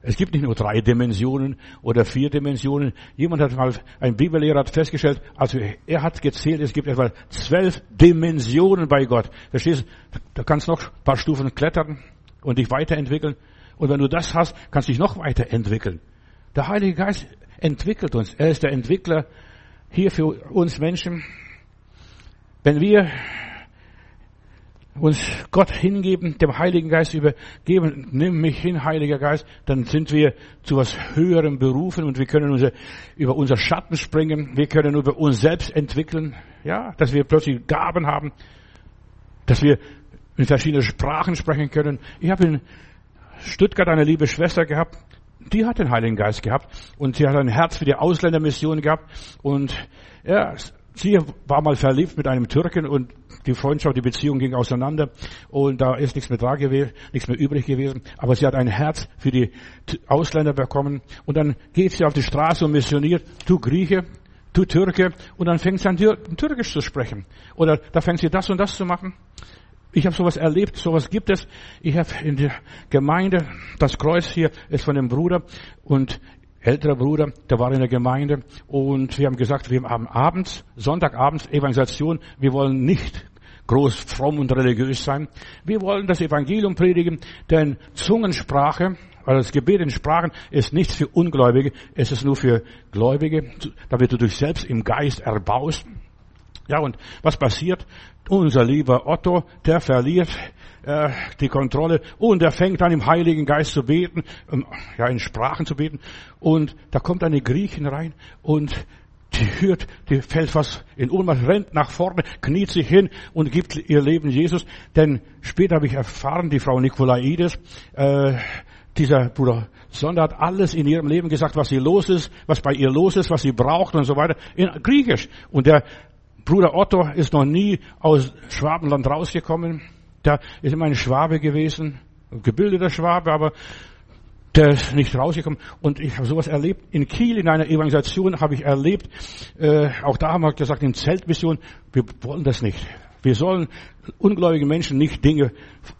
Es gibt nicht nur drei Dimensionen oder vier Dimensionen. Jemand hat mal, ein Bibellehrer hat festgestellt, also er hat gezählt, es gibt etwa zwölf Dimensionen bei Gott. Verstehst du? Da kannst du noch ein paar Stufen klettern und dich weiterentwickeln. Und wenn du das hast, kannst du dich noch weiterentwickeln. Der Heilige Geist entwickelt uns. Er ist der Entwickler hier für uns Menschen. Wenn wir uns Gott hingeben, dem Heiligen Geist übergeben, nimm mich hin, Heiliger Geist, dann sind wir zu was Höherem berufen und wir können unser, über unser Schatten springen, wir können über uns selbst entwickeln, ja, dass wir plötzlich Gaben haben, dass wir in verschiedenen Sprachen sprechen können. Ich habe in Stuttgart eine liebe Schwester gehabt, die hat den Heiligen Geist gehabt. Und sie hat ein Herz für die Ausländermission gehabt. Und ja, sie war mal verliebt mit einem Türken und die Freundschaft, die Beziehung ging auseinander. Und da ist nichts mehr da gewesen, nichts mehr übrig gewesen. Aber sie hat ein Herz für die Ausländer bekommen. Und dann geht sie auf die Straße und missioniert, du Grieche, du Türke. Und dann fängt sie an Türkisch zu sprechen. Oder da fängt sie das und das zu machen. Ich habe sowas erlebt, sowas gibt es. Ich habe in der Gemeinde, das Kreuz hier ist von dem Bruder und älterer Bruder, der war in der Gemeinde und wir haben gesagt, wir haben abends, Sonntagabends Evangelisation, wir wollen nicht groß fromm und religiös sein. Wir wollen das Evangelium predigen, denn Zungensprache, also das Gebet in Sprachen ist nichts für Ungläubige, es ist nur für Gläubige, damit du dich selbst im Geist erbaust. Ja, und was passiert? Unser lieber Otto, der verliert äh, die Kontrolle und er fängt an im Heiligen Geist zu beten, ähm, ja in Sprachen zu beten. Und da kommt eine Griechin rein und die hört, die fällt was in Ohnmacht, rennt nach vorne, kniet sich hin und gibt ihr Leben Jesus. Denn später habe ich erfahren, die Frau Nikolaides, äh, dieser Bruder Sonder hat alles in ihrem Leben gesagt, was sie los ist, was bei ihr los ist, was sie braucht und so weiter, in Griechisch. Und der Bruder Otto ist noch nie aus Schwabenland rausgekommen. Der ist immer ein Schwabe gewesen, ein gebildeter Schwabe, aber der ist nicht rausgekommen. Und ich habe sowas erlebt. In Kiel, in einer Evangelisation, habe ich erlebt, äh, auch da haben wir gesagt, in Zeltmission, wir wollen das nicht. Wir sollen ungläubige Menschen nicht Dinge,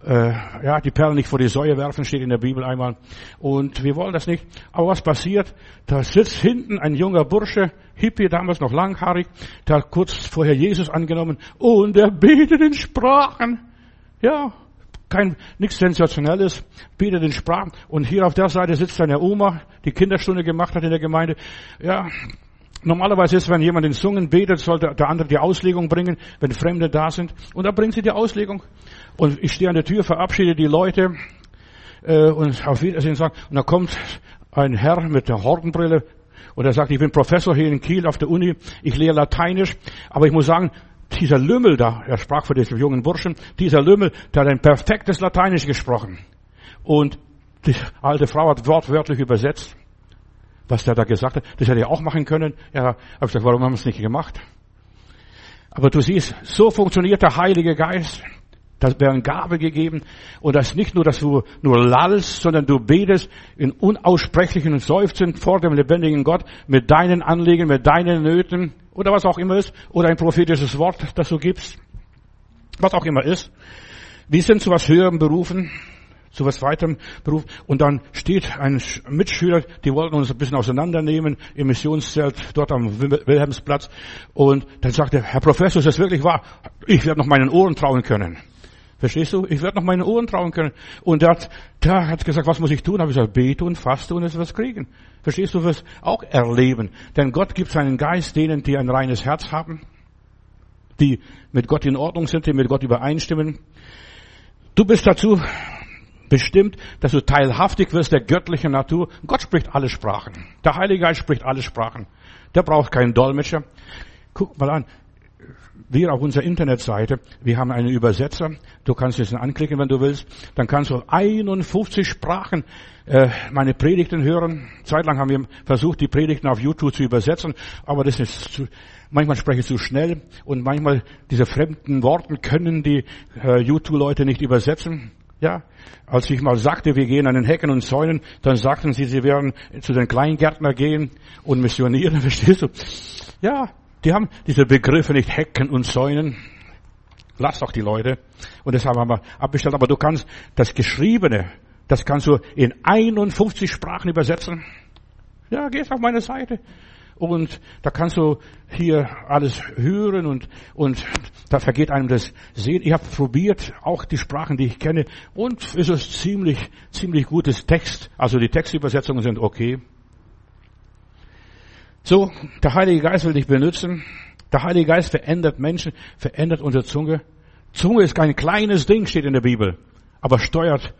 äh, ja, die Perlen nicht vor die Säue werfen, steht in der Bibel einmal. Und wir wollen das nicht. Aber was passiert? Da sitzt hinten ein junger Bursche, Hippie, damals noch langhaarig, der hat kurz vorher Jesus angenommen und er betet in Sprachen. Ja, kein, nichts Sensationelles, betet in Sprachen. Und hier auf der Seite sitzt eine Oma, die Kinderstunde gemacht hat in der Gemeinde. Ja, Normalerweise ist, wenn jemand in Zungen betet, sollte der andere die Auslegung bringen, wenn Fremde da sind. Und da bringt sie die Auslegung. Und ich stehe an der Tür, verabschiede die Leute äh, und auf Wiedersehen sagen. Und da kommt ein Herr mit der Hortenbrille und er sagt, ich bin Professor hier in Kiel auf der Uni, ich lehre Lateinisch, aber ich muss sagen, dieser Lümmel da, er sprach für diesen jungen Burschen, dieser Lümmel, der hat ein perfektes Lateinisch gesprochen. Und die alte Frau hat wortwörtlich übersetzt was der da gesagt hat. Das hätte er auch machen können. Ja, habe ich gesagt, warum haben wir es nicht gemacht? Aber du siehst, so funktioniert der Heilige Geist. Das wäre eine Gabe gegeben. Und das ist nicht nur, dass du nur lallst, sondern du betest in unaussprechlichen Seufzen vor dem lebendigen Gott mit deinen Anliegen, mit deinen Nöten oder was auch immer ist. Oder ein prophetisches Wort, das du gibst. Was auch immer ist. Wir sind zu was Höherem berufen zu was weiterem Beruf. Und dann steht ein Mitschüler, die wollten uns ein bisschen auseinandernehmen im Missionszelt dort am Wilhelmsplatz. Und dann sagt er, Herr Professor, ist das wirklich wahr? Ich werde noch meinen Ohren trauen können. Verstehst du? Ich werde noch meinen Ohren trauen können. Und der hat, der hat gesagt, was muss ich tun? Habe ich gesagt, bete und faste und es was kriegen. Verstehst du? Was auch erleben. Denn Gott gibt seinen Geist denen, die ein reines Herz haben, die mit Gott in Ordnung sind, die mit Gott übereinstimmen. Du bist dazu bestimmt, dass du teilhaftig wirst der göttlichen Natur. Gott spricht alle Sprachen. Der Heilige Geist spricht alle Sprachen. Der braucht keinen Dolmetscher. Guck mal an. Wir auf unserer Internetseite, wir haben einen Übersetzer. Du kannst es anklicken, wenn du willst. Dann kannst du 51 Sprachen äh, meine Predigten hören. Zeitlang haben wir versucht, die Predigten auf YouTube zu übersetzen, aber das ist zu, manchmal spreche ich zu schnell und manchmal diese fremden Worte können die äh, YouTube-Leute nicht übersetzen. Ja, als ich mal sagte, wir gehen an den Hecken und Zäunen, dann sagten sie, sie werden zu den Kleingärtner gehen und missionieren, [laughs] verstehst du? Ja, die haben diese Begriffe nicht Hecken und Zäunen. Lass doch die Leute. Und deshalb haben wir abbestellt. Aber du kannst das Geschriebene, das kannst du in 51 Sprachen übersetzen. Ja, geh auf meine Seite und da kannst du hier alles hören und, und da vergeht einem das Sehen. Ich habe probiert, auch die Sprachen, die ich kenne, und es ist ziemlich, ziemlich gutes Text. Also die Textübersetzungen sind okay. So, der Heilige Geist will dich benutzen Der Heilige Geist verändert Menschen, verändert unsere Zunge. Zunge ist kein kleines Ding, steht in der Bibel, aber steuert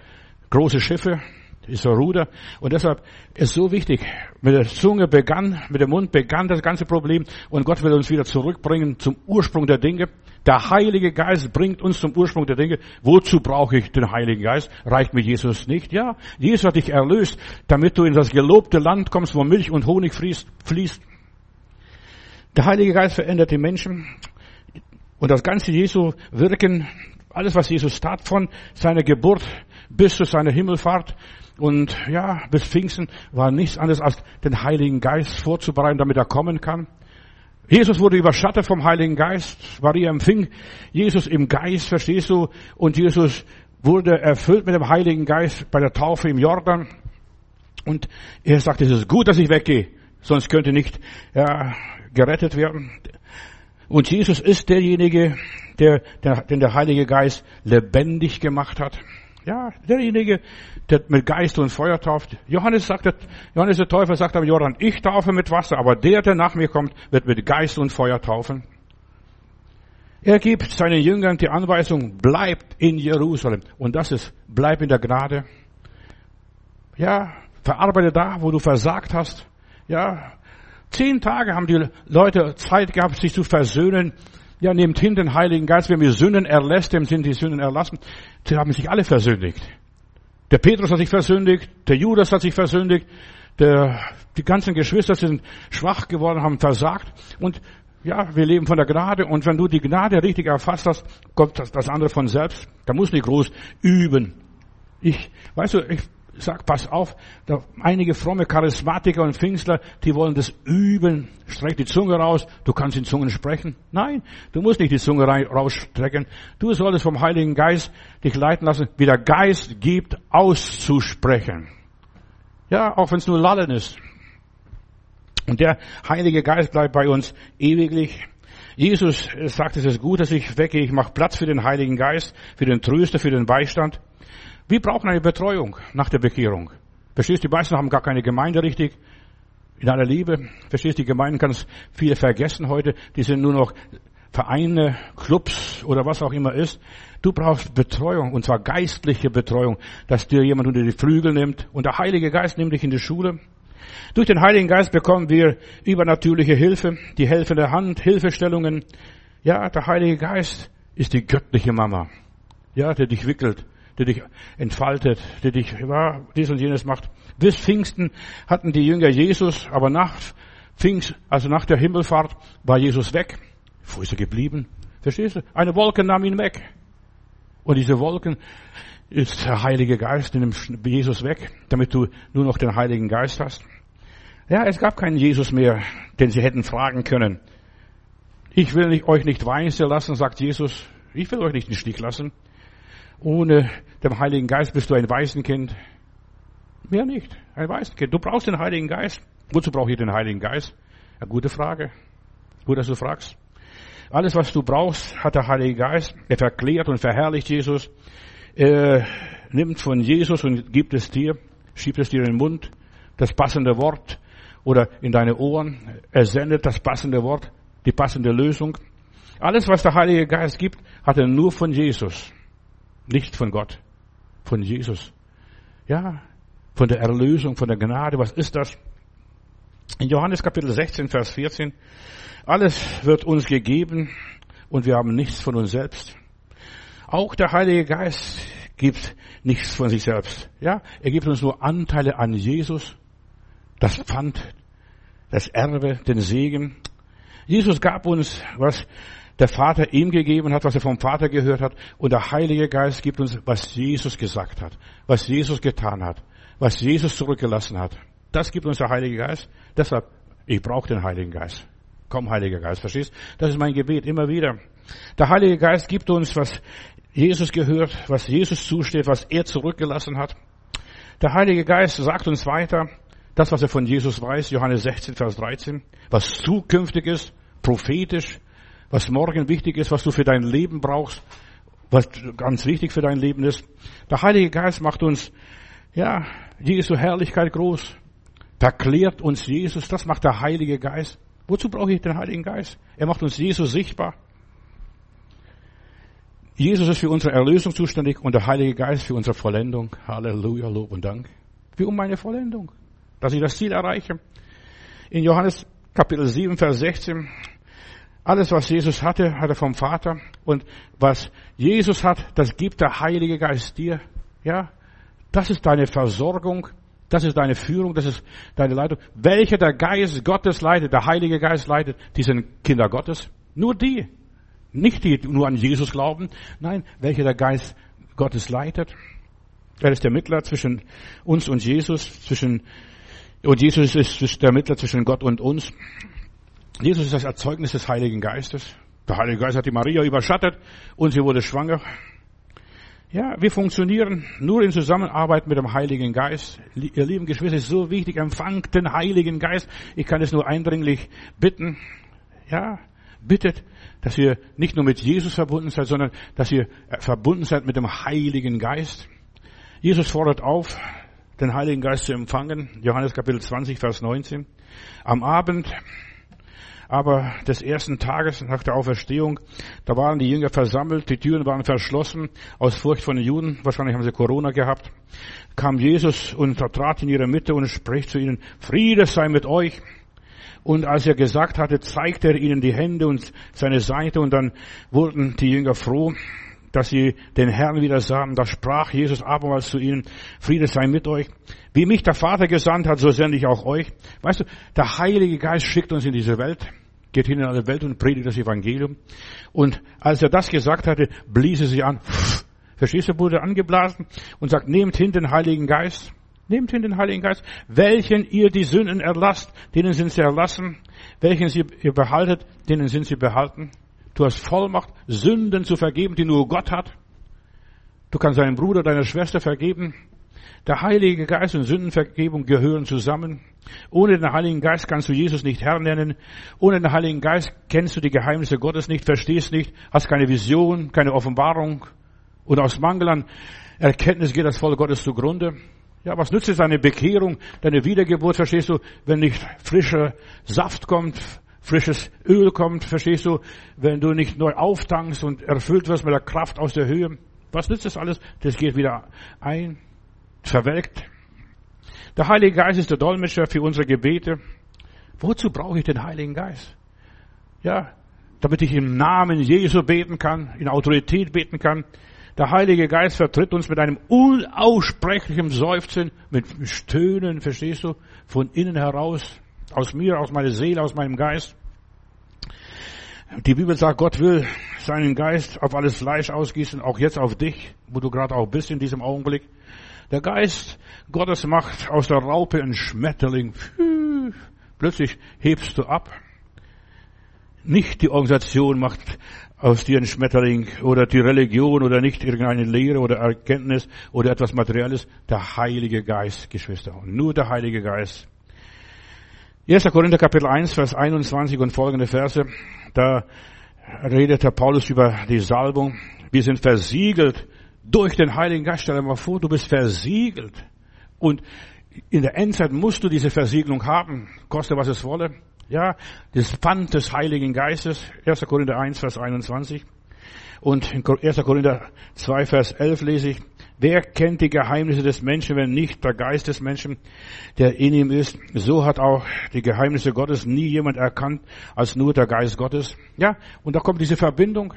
große Schiffe, ist so Ruder. Und deshalb ist so wichtig, mit der Zunge begann, mit dem Mund begann das ganze Problem und Gott will uns wieder zurückbringen zum Ursprung der Dinge. Der Heilige Geist bringt uns zum Ursprung der Dinge. Wozu brauche ich den Heiligen Geist? Reicht mir Jesus nicht? Ja, Jesus hat dich erlöst, damit du in das gelobte Land kommst, wo Milch und Honig fließt. Der Heilige Geist verändert die Menschen und das ganze Jesu Wirken, alles was Jesus tat von seiner Geburt bis zu seiner Himmelfahrt, und ja, bis Pfingsten war nichts anderes als den Heiligen Geist vorzubereiten, damit er kommen kann. Jesus wurde überschattet vom Heiligen Geist. Maria empfing Jesus im Geist, verstehst du? Und Jesus wurde erfüllt mit dem Heiligen Geist bei der Taufe im Jordan. Und er sagte, es ist gut, dass ich weggehe, sonst könnte nicht ja, gerettet werden. Und Jesus ist derjenige, der, der, den der Heilige Geist lebendig gemacht hat. Ja, derjenige, der mit Geist und Feuer tauft. Johannes sagte, Johannes der Täufer sagt am Jordan, ich taufe mit Wasser, aber der, der nach mir kommt, wird mit Geist und Feuer taufen. Er gibt seinen Jüngern die Anweisung, bleibt in Jerusalem. Und das ist, bleib in der Gnade. Ja, verarbeite da, wo du versagt hast. Ja, zehn Tage haben die Leute Zeit gehabt, sich zu versöhnen ja, nehmt hin den Heiligen Geist, wenn wir Sünden erlässt, dem sind die Sünden erlassen. Sie haben sich alle versündigt. Der Petrus hat sich versündigt, der Judas hat sich versündigt, der, die ganzen Geschwister sind schwach geworden, haben versagt. Und ja, wir leben von der Gnade. Und wenn du die Gnade richtig erfasst hast, kommt das, das andere von selbst. Da muss nicht groß üben. Ich, weißt du, ich sag, pass auf, da einige fromme Charismatiker und Pfingstler, die wollen das üben. Streck die Zunge raus, du kannst in Zungen sprechen. Nein, du musst nicht die Zunge rausstrecken. Du solltest vom Heiligen Geist dich leiten lassen, wie der Geist gibt, auszusprechen. Ja, auch wenn es nur Lallen ist. Und der Heilige Geist bleibt bei uns ewiglich. Jesus sagt, es ist gut, dass ich weggehe. Ich mache Platz für den Heiligen Geist, für den Tröster, für den Beistand. Wir brauchen eine Betreuung nach der Bekehrung. Verstehst du, die meisten haben gar keine Gemeinde richtig. In aller Liebe. Verstehst du, die Gemeinden kann es viele vergessen heute. Die sind nur noch Vereine, Clubs oder was auch immer ist. Du brauchst Betreuung, und zwar geistliche Betreuung, dass dir jemand unter die Flügel nimmt. Und der Heilige Geist nimmt dich in die Schule. Durch den Heiligen Geist bekommen wir übernatürliche Hilfe, die helfende Hand, Hilfestellungen. Ja, der Heilige Geist ist die göttliche Mama. Ja, der dich wickelt, der dich entfaltet, der dich, ja, dies und jenes macht. Bis Pfingsten hatten die Jünger Jesus, aber nach Pfingst, also nach der Himmelfahrt, war Jesus weg. Wo ist er geblieben? Verstehst du? Eine Wolke nahm ihn weg. Und diese Wolken ist der Heilige Geist, den nimmt Jesus weg, damit du nur noch den Heiligen Geist hast. Ja, es gab keinen Jesus mehr, den sie hätten fragen können. Ich will euch nicht weisen lassen, sagt Jesus. Ich will euch nicht in den Stich lassen. Ohne den Heiligen Geist bist du ein Waisenkind. Mehr nicht. Ein Waisenkind. Du brauchst den Heiligen Geist. Wozu brauche ich den Heiligen Geist? Eine gute Frage. Gut, dass du fragst. Alles, was du brauchst, hat der Heilige Geist. Er verklärt und verherrlicht Jesus. Er nimmt von Jesus und gibt es dir, schiebt es dir in den Mund, das passende Wort oder in deine Ohren. Er sendet das passende Wort, die passende Lösung. Alles, was der Heilige Geist gibt, hat er nur von Jesus. Nicht von Gott, von Jesus. Ja, von der Erlösung, von der Gnade. Was ist das? In Johannes Kapitel 16, Vers 14. Alles wird uns gegeben und wir haben nichts von uns selbst. Auch der Heilige Geist gibt nichts von sich selbst. Ja, er gibt uns nur Anteile an Jesus, das Pfand, das Erbe, den Segen. Jesus gab uns, was der Vater ihm gegeben hat, was er vom Vater gehört hat. Und der Heilige Geist gibt uns, was Jesus gesagt hat, was Jesus getan hat, was Jesus zurückgelassen hat. Das gibt uns der Heilige Geist. Deshalb, ich brauche den Heiligen Geist. Komm, Heiliger Geist, verstehst? Das ist mein Gebet immer wieder. Der Heilige Geist gibt uns, was Jesus gehört, was Jesus zusteht, was er zurückgelassen hat. Der Heilige Geist sagt uns weiter, das, was er von Jesus weiß, Johannes 16, Vers 13, was zukünftig ist, prophetisch, was morgen wichtig ist, was du für dein Leben brauchst, was ganz wichtig für dein Leben ist. Der Heilige Geist macht uns, ja, Jesu Herrlichkeit groß. Verklärt uns Jesus, das macht der Heilige Geist. Wozu brauche ich den Heiligen Geist? Er macht uns Jesus sichtbar. Jesus ist für unsere Erlösung zuständig und der Heilige Geist für unsere Vollendung. Halleluja, Lob und Dank. Wie um meine Vollendung. Dass ich das Ziel erreiche. In Johannes Kapitel 7, Vers 16. Alles, was Jesus hatte, hat er vom Vater. Und was Jesus hat, das gibt der Heilige Geist dir. Ja. Das ist deine Versorgung. Das ist deine Führung. Das ist deine Leitung. Welche der Geist Gottes leitet, der Heilige Geist leitet, die sind Kinder Gottes. Nur die. Nicht die nur an Jesus glauben, nein, welche der Geist Gottes leitet. Er ist der Mittler zwischen uns und Jesus, zwischen, und Jesus ist der Mittler zwischen Gott und uns. Jesus ist das Erzeugnis des Heiligen Geistes. Der Heilige Geist hat die Maria überschattet und sie wurde schwanger. Ja, wir funktionieren nur in Zusammenarbeit mit dem Heiligen Geist. Ihr lieben Geschwister, ist so wichtig, empfangt den Heiligen Geist. Ich kann es nur eindringlich bitten. Ja, bittet dass ihr nicht nur mit Jesus verbunden seid, sondern dass ihr verbunden seid mit dem Heiligen Geist. Jesus fordert auf, den Heiligen Geist zu empfangen. Johannes Kapitel 20, Vers 19. Am Abend aber des ersten Tages nach der Auferstehung, da waren die Jünger versammelt, die Türen waren verschlossen, aus Furcht von den Juden, wahrscheinlich haben sie Corona gehabt, kam Jesus und trat in ihre Mitte und spricht zu ihnen, Friede sei mit euch. Und als er gesagt hatte, zeigte er ihnen die Hände und seine Seite und dann wurden die Jünger froh, dass sie den Herrn wieder sahen. Da sprach Jesus abermals zu ihnen, Friede sei mit euch. Wie mich der Vater gesandt hat, so sende ich auch euch. Weißt du, der Heilige Geist schickt uns in diese Welt, geht hin in alle Welt und predigt das Evangelium. Und als er das gesagt hatte, blies er sie an. Verstehst du, wurde angeblasen und sagt, nehmt hin den Heiligen Geist. Nehmt hin den Heiligen Geist, welchen ihr die Sünden erlasst, denen sind sie erlassen, welchen sie ihr behaltet, denen sind sie behalten. Du hast Vollmacht, Sünden zu vergeben, die nur Gott hat. Du kannst deinem Bruder, deiner Schwester vergeben. Der Heilige Geist und Sündenvergebung gehören zusammen. Ohne den Heiligen Geist kannst du Jesus nicht Herr nennen. Ohne den Heiligen Geist kennst du die Geheimnisse Gottes nicht, verstehst nicht, hast keine Vision, keine Offenbarung. Und aus Mangel an Erkenntnis geht das Volk Gottes zugrunde. Ja, was nützt es deine Bekehrung, deine Wiedergeburt, verstehst du, wenn nicht frischer Saft kommt, frisches Öl kommt, verstehst du, wenn du nicht neu auftankst und erfüllt wirst mit der Kraft aus der Höhe. Was nützt das alles? Das geht wieder ein, verwelkt. Der Heilige Geist ist der Dolmetscher für unsere Gebete. Wozu brauche ich den Heiligen Geist? Ja, damit ich im Namen Jesu beten kann, in Autorität beten kann, der Heilige Geist vertritt uns mit einem unaussprechlichen Seufzen, mit Stöhnen, verstehst du, von innen heraus, aus mir, aus meiner Seele, aus meinem Geist. Die Bibel sagt, Gott will seinen Geist auf alles Fleisch ausgießen, auch jetzt auf dich, wo du gerade auch bist in diesem Augenblick. Der Geist Gottes macht aus der Raupe ein Schmetterling. Plötzlich hebst du ab. Nicht die Organisation macht aus dir ein Schmetterling oder die Religion oder nicht irgendeine Lehre oder Erkenntnis oder etwas Materielles. Der Heilige Geist, Geschwister. Nur der Heilige Geist. 1. Korinther Kapitel 1, Vers 21 und folgende Verse. Da redet der Paulus über die Salbung. Wir sind versiegelt durch den Heiligen Geist. Stell dir mal vor, du bist versiegelt. Und in der Endzeit musst du diese Versiegelung haben, koste was es wolle. Ja, das Pfand des Heiligen Geistes, 1. Korinther 1, Vers 21. Und in 1. Korinther 2, Vers 11 lese ich, wer kennt die Geheimnisse des Menschen, wenn nicht der Geist des Menschen, der in ihm ist? So hat auch die Geheimnisse Gottes nie jemand erkannt, als nur der Geist Gottes. Ja, und da kommt diese Verbindung.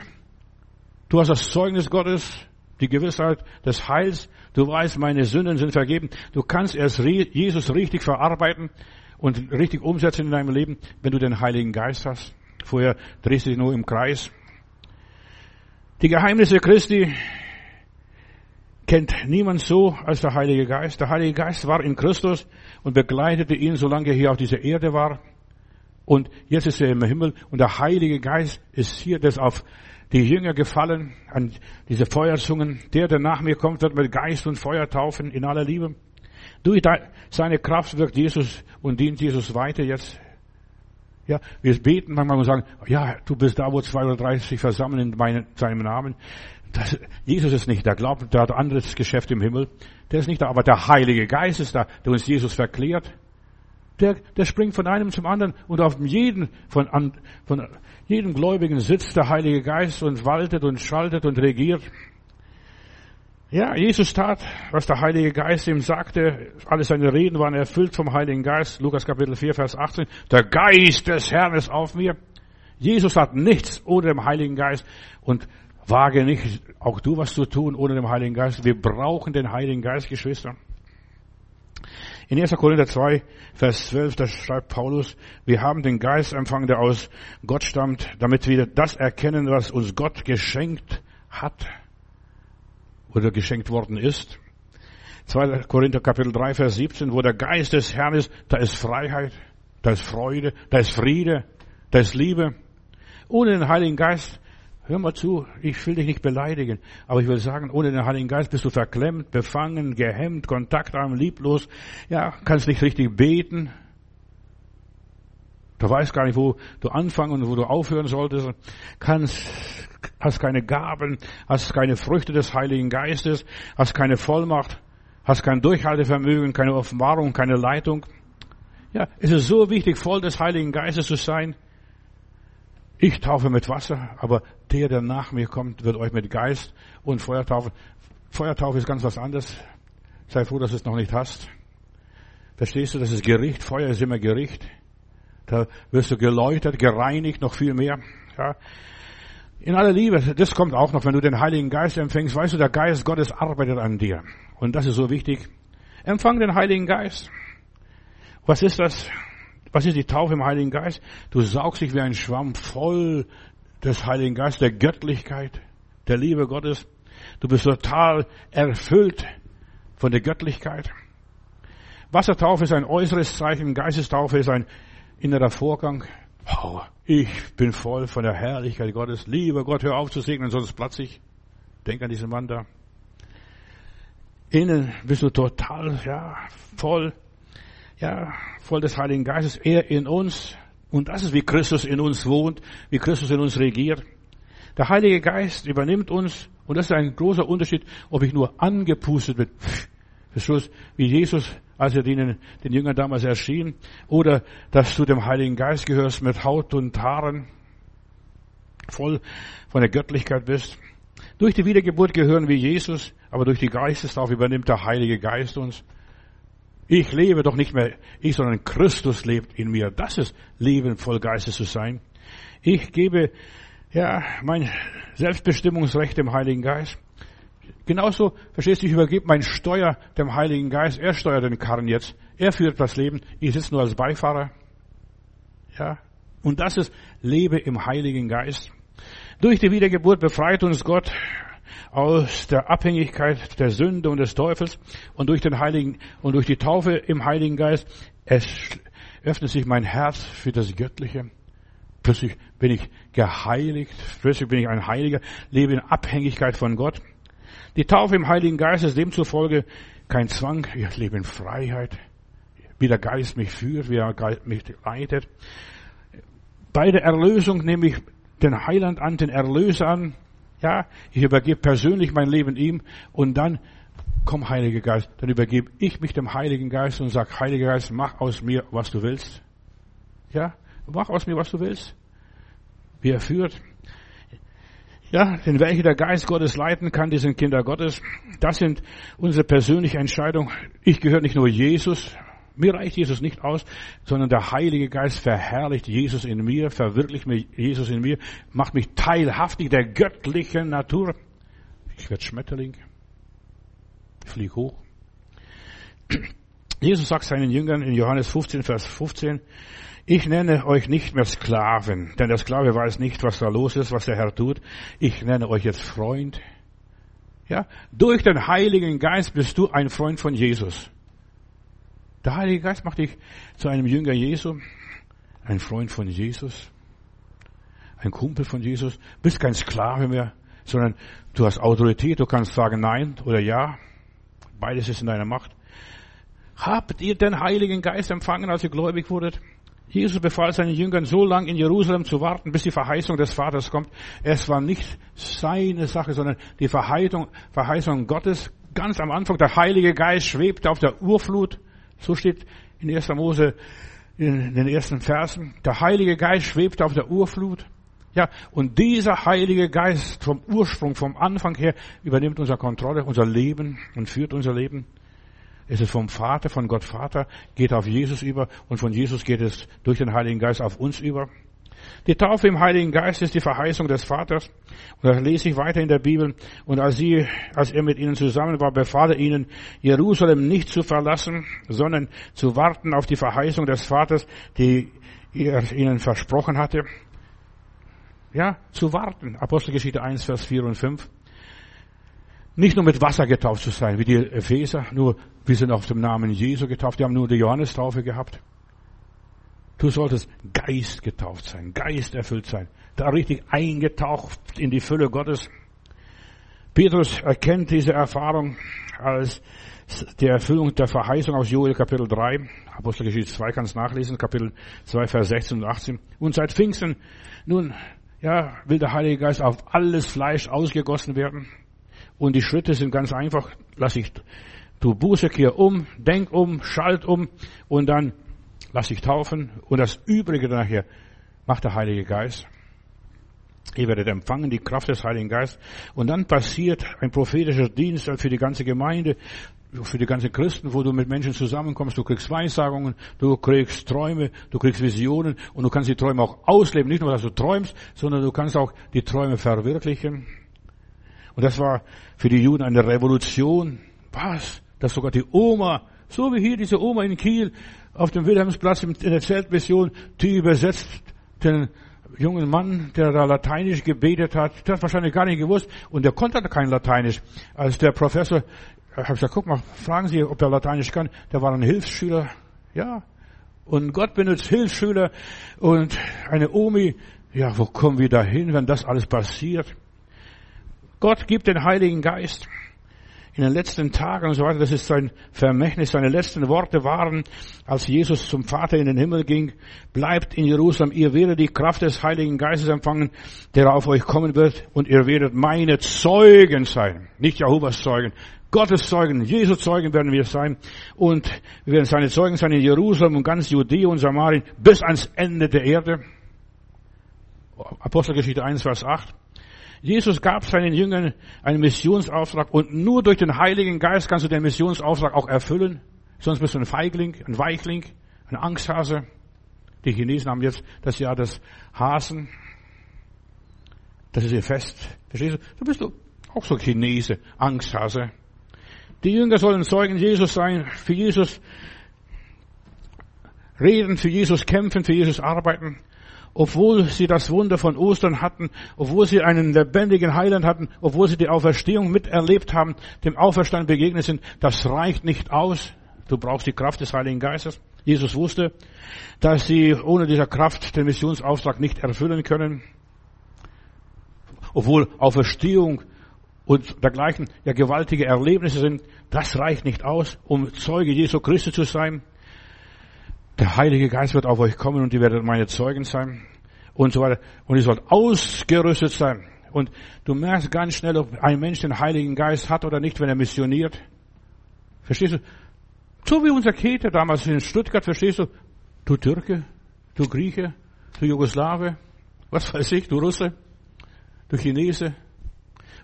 Du hast das Zeugnis Gottes, die Gewissheit des Heils. Du weißt, meine Sünden sind vergeben. Du kannst erst Jesus richtig verarbeiten und richtig umsetzen in deinem Leben, wenn du den Heiligen Geist hast. Vorher drehst du dich nur im Kreis. Die Geheimnisse Christi kennt niemand so als der Heilige Geist. Der Heilige Geist war in Christus und begleitete ihn, solange er hier auf dieser Erde war. Und jetzt ist er im Himmel und der Heilige Geist ist hier, das auf die Jünger gefallen, an diese Feuerzungen. Der, der nach mir kommt, wird mit Geist und Feuer taufen in aller Liebe. Durch seine Kraft wirkt Jesus und dient Jesus weiter jetzt. Ja, wir beten manchmal und sagen, ja, du bist da, wo zwei oder drei sich versammeln in meinem, seinem Namen. Das, Jesus ist nicht da, glaubt, der hat anderes Geschäft im Himmel. Der ist nicht da, aber der Heilige Geist ist da, der uns Jesus verklärt. der, der springt von einem zum anderen und auf jeden, von, an, von jedem Gläubigen sitzt der Heilige Geist und waltet und schaltet und regiert. Ja, Jesus tat, was der Heilige Geist ihm sagte. Alle seine Reden waren erfüllt vom Heiligen Geist. Lukas Kapitel 4, Vers 18. Der Geist des Herrn ist auf mir. Jesus hat nichts ohne den Heiligen Geist und wage nicht auch du was zu tun ohne den Heiligen Geist. Wir brauchen den Heiligen Geist, Geschwister. In 1. Korinther 2, Vers 12, da schreibt Paulus, wir haben den Geist empfangen, der aus Gott stammt, damit wir das erkennen, was uns Gott geschenkt hat oder geschenkt worden ist. 2. Korinther Kapitel 3, Vers 17, wo der Geist des Herrn ist, da ist Freiheit, da ist Freude, da ist Friede, da ist Liebe. Ohne den Heiligen Geist Hör mal zu, ich will dich nicht beleidigen, aber ich will sagen, ohne den Heiligen Geist bist du verklemmt, befangen, gehemmt, kontaktarm, lieblos, ja, kannst nicht richtig beten. Du weißt gar nicht, wo du anfangen und wo du aufhören solltest, kannst, hast keine Gaben, hast keine Früchte des Heiligen Geistes, hast keine Vollmacht, hast kein Durchhaltevermögen, keine Offenbarung, keine Leitung. Ja, es ist so wichtig, voll des Heiligen Geistes zu sein. Ich taufe mit Wasser, aber der, der nach mir kommt, wird euch mit Geist und Feuer taufen. Feuertaufe ist ganz was anderes. Sei froh, dass du es noch nicht hast. Verstehst du, das ist Gericht. Feuer ist immer Gericht. Da wirst du geläutert, gereinigt, noch viel mehr. Ja. In aller Liebe, das kommt auch noch, wenn du den Heiligen Geist empfängst. Weißt du, der Geist Gottes arbeitet an dir. Und das ist so wichtig. Empfang den Heiligen Geist. Was ist das? Was ist die Taufe im Heiligen Geist? Du saugst dich wie ein Schwamm voll des Heiligen Geistes, der Göttlichkeit, der Liebe Gottes. Du bist total erfüllt von der Göttlichkeit. Wassertaufe ist ein äußeres Zeichen, Geistestaufe ist ein innerer Vorgang. Oh, ich bin voll von der Herrlichkeit Gottes. Lieber Gott, hör auf zu segnen, sonst platze ich. Denk an diesen Mann da. Innen bist du total, ja, voll ja, voll des Heiligen Geistes, er in uns. Und das ist, wie Christus in uns wohnt, wie Christus in uns regiert. Der Heilige Geist übernimmt uns und das ist ein großer Unterschied, ob ich nur angepustet bin, wie Jesus, als er den, den Jüngern damals erschien, oder dass du dem Heiligen Geist gehörst mit Haut und Haaren, voll von der Göttlichkeit bist. Durch die Wiedergeburt gehören wir Jesus, aber durch die Geistestaufe übernimmt der Heilige Geist uns. Ich lebe doch nicht mehr ich, sondern Christus lebt in mir. Das ist Leben voll Geistes zu sein. Ich gebe, ja, mein Selbstbestimmungsrecht dem Heiligen Geist. Genauso, verstehst du, ich übergebe mein Steuer dem Heiligen Geist. Er steuert den Karren jetzt. Er führt das Leben. Ich sitze nur als Beifahrer. Ja. Und das ist Lebe im Heiligen Geist. Durch die Wiedergeburt befreit uns Gott aus der Abhängigkeit der Sünde und des Teufels und durch den Heiligen und durch die Taufe im Heiligen Geist öffnet sich mein Herz für das Göttliche. Plötzlich bin ich geheiligt, plötzlich bin ich ein Heiliger, lebe in Abhängigkeit von Gott. Die Taufe im Heiligen Geist ist demzufolge kein Zwang, ich lebe in Freiheit, wie der Geist mich führt, wie er mich leitet. Bei der Erlösung nehme ich den Heiland an, den Erlöser an, ja, ich übergebe persönlich mein Leben ihm und dann, komm Heiliger Geist, dann übergebe ich mich dem Heiligen Geist und sag, Heiliger Geist, mach aus mir, was du willst. Ja, mach aus mir, was du willst. Wie er führt. Ja, denn welche der Geist Gottes leiten kann, die sind Kinder Gottes. Das sind unsere persönliche Entscheidung. Ich gehöre nicht nur Jesus, mir reicht Jesus nicht aus, sondern der Heilige Geist verherrlicht Jesus in mir, verwirklicht mich Jesus in mir, macht mich teilhaftig der göttlichen Natur. Ich werde Schmetterling. Ich fliege hoch. [clears throat] Jesus sagt seinen Jüngern in Johannes 15, Vers 15, ich nenne euch nicht mehr Sklaven, denn der Sklave weiß nicht, was da los ist, was der Herr tut. Ich nenne euch jetzt Freund. Ja, durch den Heiligen Geist bist du ein Freund von Jesus. Der Heilige Geist macht dich zu einem Jünger Jesu, ein Freund von Jesus, ein Kumpel von Jesus. Bist kein Sklave mehr, sondern du hast Autorität. Du kannst sagen Nein oder Ja. Beides ist in deiner Macht. Habt ihr den Heiligen Geist empfangen, als ihr gläubig wurdet? Jesus befahl seinen Jüngern so lange in Jerusalem zu warten, bis die Verheißung des Vaters kommt. Es war nicht seine Sache, sondern die Verheißung, Verheißung Gottes. Ganz am Anfang, der Heilige Geist schwebte auf der Urflut so steht in 1. Mose in den ersten Versen. Der Heilige Geist schwebt auf der Urflut. Ja, und dieser Heilige Geist vom Ursprung, vom Anfang her übernimmt unsere Kontrolle, unser Leben und führt unser Leben. Es ist vom Vater, von Gott Vater, geht auf Jesus über und von Jesus geht es durch den Heiligen Geist auf uns über. Die Taufe im Heiligen Geist ist die Verheißung des Vaters. Und das lese ich weiter in der Bibel. Und als sie, als er mit ihnen zusammen war, befahl er ihnen, Jerusalem nicht zu verlassen, sondern zu warten auf die Verheißung des Vaters, die er ihnen versprochen hatte. Ja, zu warten. Apostelgeschichte 1, Vers 4 und 5. Nicht nur mit Wasser getauft zu sein, wie die Epheser, nur wir sind auf dem Namen Jesu getauft, die haben nur die Johannestaufe gehabt. Du solltest Geist getauft sein, Geist erfüllt sein, da richtig eingetaucht in die Fülle Gottes. Petrus erkennt diese Erfahrung als die Erfüllung der Verheißung aus Joel Kapitel 3. Apostelgeschichte 2 kannst nachlesen, Kapitel 2, Vers 16 und 18. Und seit Pfingsten, nun, ja, will der Heilige Geist auf alles Fleisch ausgegossen werden. Und die Schritte sind ganz einfach. Lass ich, du Buße, kehr um, denk um, schalt um und dann lass dich taufen und das Übrige nachher macht der Heilige Geist. Ihr werdet empfangen die Kraft des Heiligen Geistes und dann passiert ein prophetischer Dienst für die ganze Gemeinde, für die ganzen Christen, wo du mit Menschen zusammenkommst. Du kriegst Weissagungen, du kriegst Träume, du kriegst Visionen und du kannst die Träume auch ausleben. Nicht nur, dass du träumst, sondern du kannst auch die Träume verwirklichen. Und das war für die Juden eine Revolution. Was? Dass sogar die Oma, so wie hier diese Oma in Kiel, auf dem Wilhelmsplatz in der Zeltmission, die übersetzt den jungen Mann, der da Lateinisch gebetet hat, der hat wahrscheinlich gar nicht gewusst und der konnte kein Lateinisch. Als der Professor, ich habe gesagt, guck mal, fragen Sie, ob er Lateinisch kann. Der war ein Hilfsschüler, ja. Und Gott benutzt Hilfsschüler und eine Omi, ja, wo kommen wir da hin, wenn das alles passiert? Gott gibt den Heiligen Geist in den letzten Tagen und so weiter, das ist sein Vermächtnis, seine letzten Worte waren, als Jesus zum Vater in den Himmel ging, bleibt in Jerusalem, ihr werdet die Kraft des Heiligen Geistes empfangen, der auf euch kommen wird, und ihr werdet meine Zeugen sein, nicht Jehovas Zeugen, Gottes Zeugen, Jesus Zeugen werden wir sein, und wir werden seine Zeugen sein in Jerusalem und ganz Judäa und Samarien bis ans Ende der Erde. Apostelgeschichte 1, Vers 8. Jesus gab seinen Jüngern einen Missionsauftrag und nur durch den Heiligen Geist kannst du den Missionsauftrag auch erfüllen. Sonst bist du ein Feigling, ein Weichling, ein Angsthase. Die Chinesen haben jetzt das Jahr des Hasen. Das ist ihr Fest. Verstehst du? Du bist auch so Chinese, Angsthase. Die Jünger sollen Zeugen Jesus sein, für Jesus reden, für Jesus kämpfen, für Jesus arbeiten obwohl sie das Wunder von Ostern hatten, obwohl sie einen lebendigen Heiland hatten, obwohl sie die Auferstehung miterlebt haben, dem Auferstand begegnet sind, das reicht nicht aus. Du brauchst die Kraft des Heiligen Geistes. Jesus wusste, dass sie ohne dieser Kraft den Missionsauftrag nicht erfüllen können. Obwohl Auferstehung und dergleichen ja gewaltige Erlebnisse sind, das reicht nicht aus, um Zeuge Jesu Christi zu sein. Der Heilige Geist wird auf euch kommen und ihr werdet meine Zeugen sein und so weiter. Und ihr sollt ausgerüstet sein. Und du merkst ganz schnell, ob ein Mensch den Heiligen Geist hat oder nicht, wenn er missioniert. Verstehst du? So wie unser Käthe damals in Stuttgart, verstehst du? Du Türke, du Grieche, du Jugoslawe, was weiß ich, du Russe, du Chinese.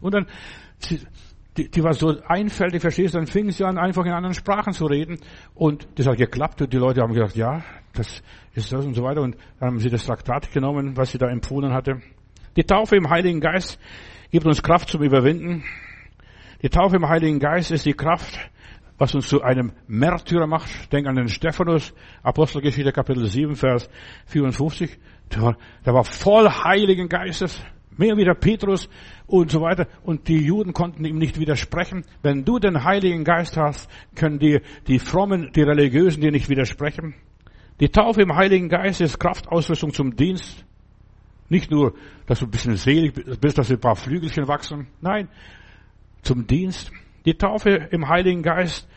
Und dann die, die war so einfältig, verstehst du, dann fing sie an, einfach in anderen Sprachen zu reden. Und das hat geklappt und die Leute haben gedacht, ja, das ist das und so weiter. Und dann haben sie das Traktat genommen, was sie da empfohlen hatte. Die Taufe im Heiligen Geist gibt uns Kraft zum Überwinden. Die Taufe im Heiligen Geist ist die Kraft, was uns zu einem Märtyrer macht. Denk an den Stephanus, Apostelgeschichte Kapitel 7, Vers 54. Der war, der war voll Heiligen Geistes. Mehr wie der Petrus und so weiter. Und die Juden konnten ihm nicht widersprechen. Wenn du den Heiligen Geist hast, können die, die Frommen, die Religiösen dir nicht widersprechen. Die Taufe im Heiligen Geist ist Kraftausrüstung zum Dienst. Nicht nur, dass du ein bisschen selig bist, dass ein paar Flügelchen wachsen. Nein, zum Dienst. Die Taufe im Heiligen Geist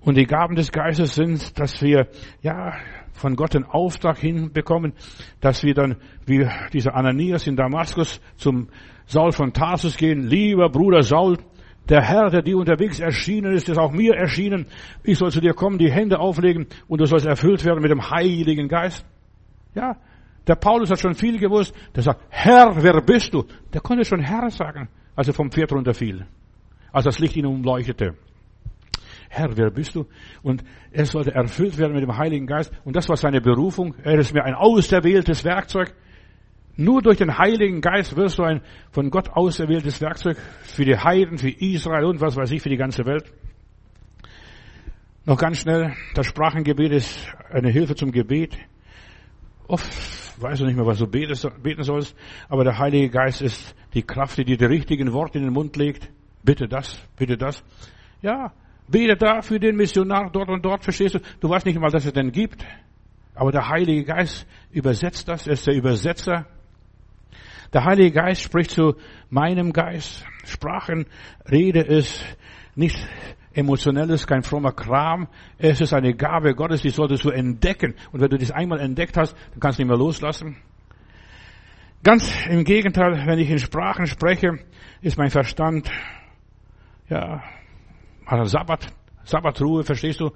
und die Gaben des Geistes sind, dass wir, ja, von Gott den Auftrag hinbekommen, dass wir dann, wie dieser Ananias in Damaskus, zum Saul von Tarsus gehen. Lieber Bruder Saul, Der Herr, der dir unterwegs erschienen ist, ist auch mir erschienen. Ich soll zu dir kommen, die Hände auflegen und du sollst erfüllt werden mit dem Heiligen Geist. Ja, der Paulus hat schon viel gewusst. Der sagt, Herr, wer bist du? Der konnte schon Herr sagen, als er vom Pferd runterfiel. Als das Licht ihn umleuchtete. Herr, wer bist du? Und er sollte erfüllt werden mit dem Heiligen Geist. Und das war seine Berufung. Er ist mir ein auserwähltes Werkzeug. Nur durch den Heiligen Geist wirst du ein von Gott auserwähltes Werkzeug für die Heiden, für Israel und was weiß ich, für die ganze Welt. Noch ganz schnell, das Sprachengebet ist eine Hilfe zum Gebet. Oft weißt du nicht mehr, was du beten sollst, aber der Heilige Geist ist die Kraft, die dir die richtigen Worte in den Mund legt. Bitte das, bitte das. Ja, bete da für den Missionar dort und dort, verstehst du? Du weißt nicht mal, dass es den gibt. Aber der Heilige Geist übersetzt das, er ist der Übersetzer. Der Heilige Geist spricht zu meinem Geist. Sprachenrede ist nicht emotionelles, kein frommer Kram. Es ist eine Gabe Gottes, die solltest du entdecken. Und wenn du das einmal entdeckt hast, dann kannst du nicht mehr loslassen. Ganz im Gegenteil, wenn ich in Sprachen spreche, ist mein Verstand, ja, hat Sabbat, Sabbatruhe, verstehst du?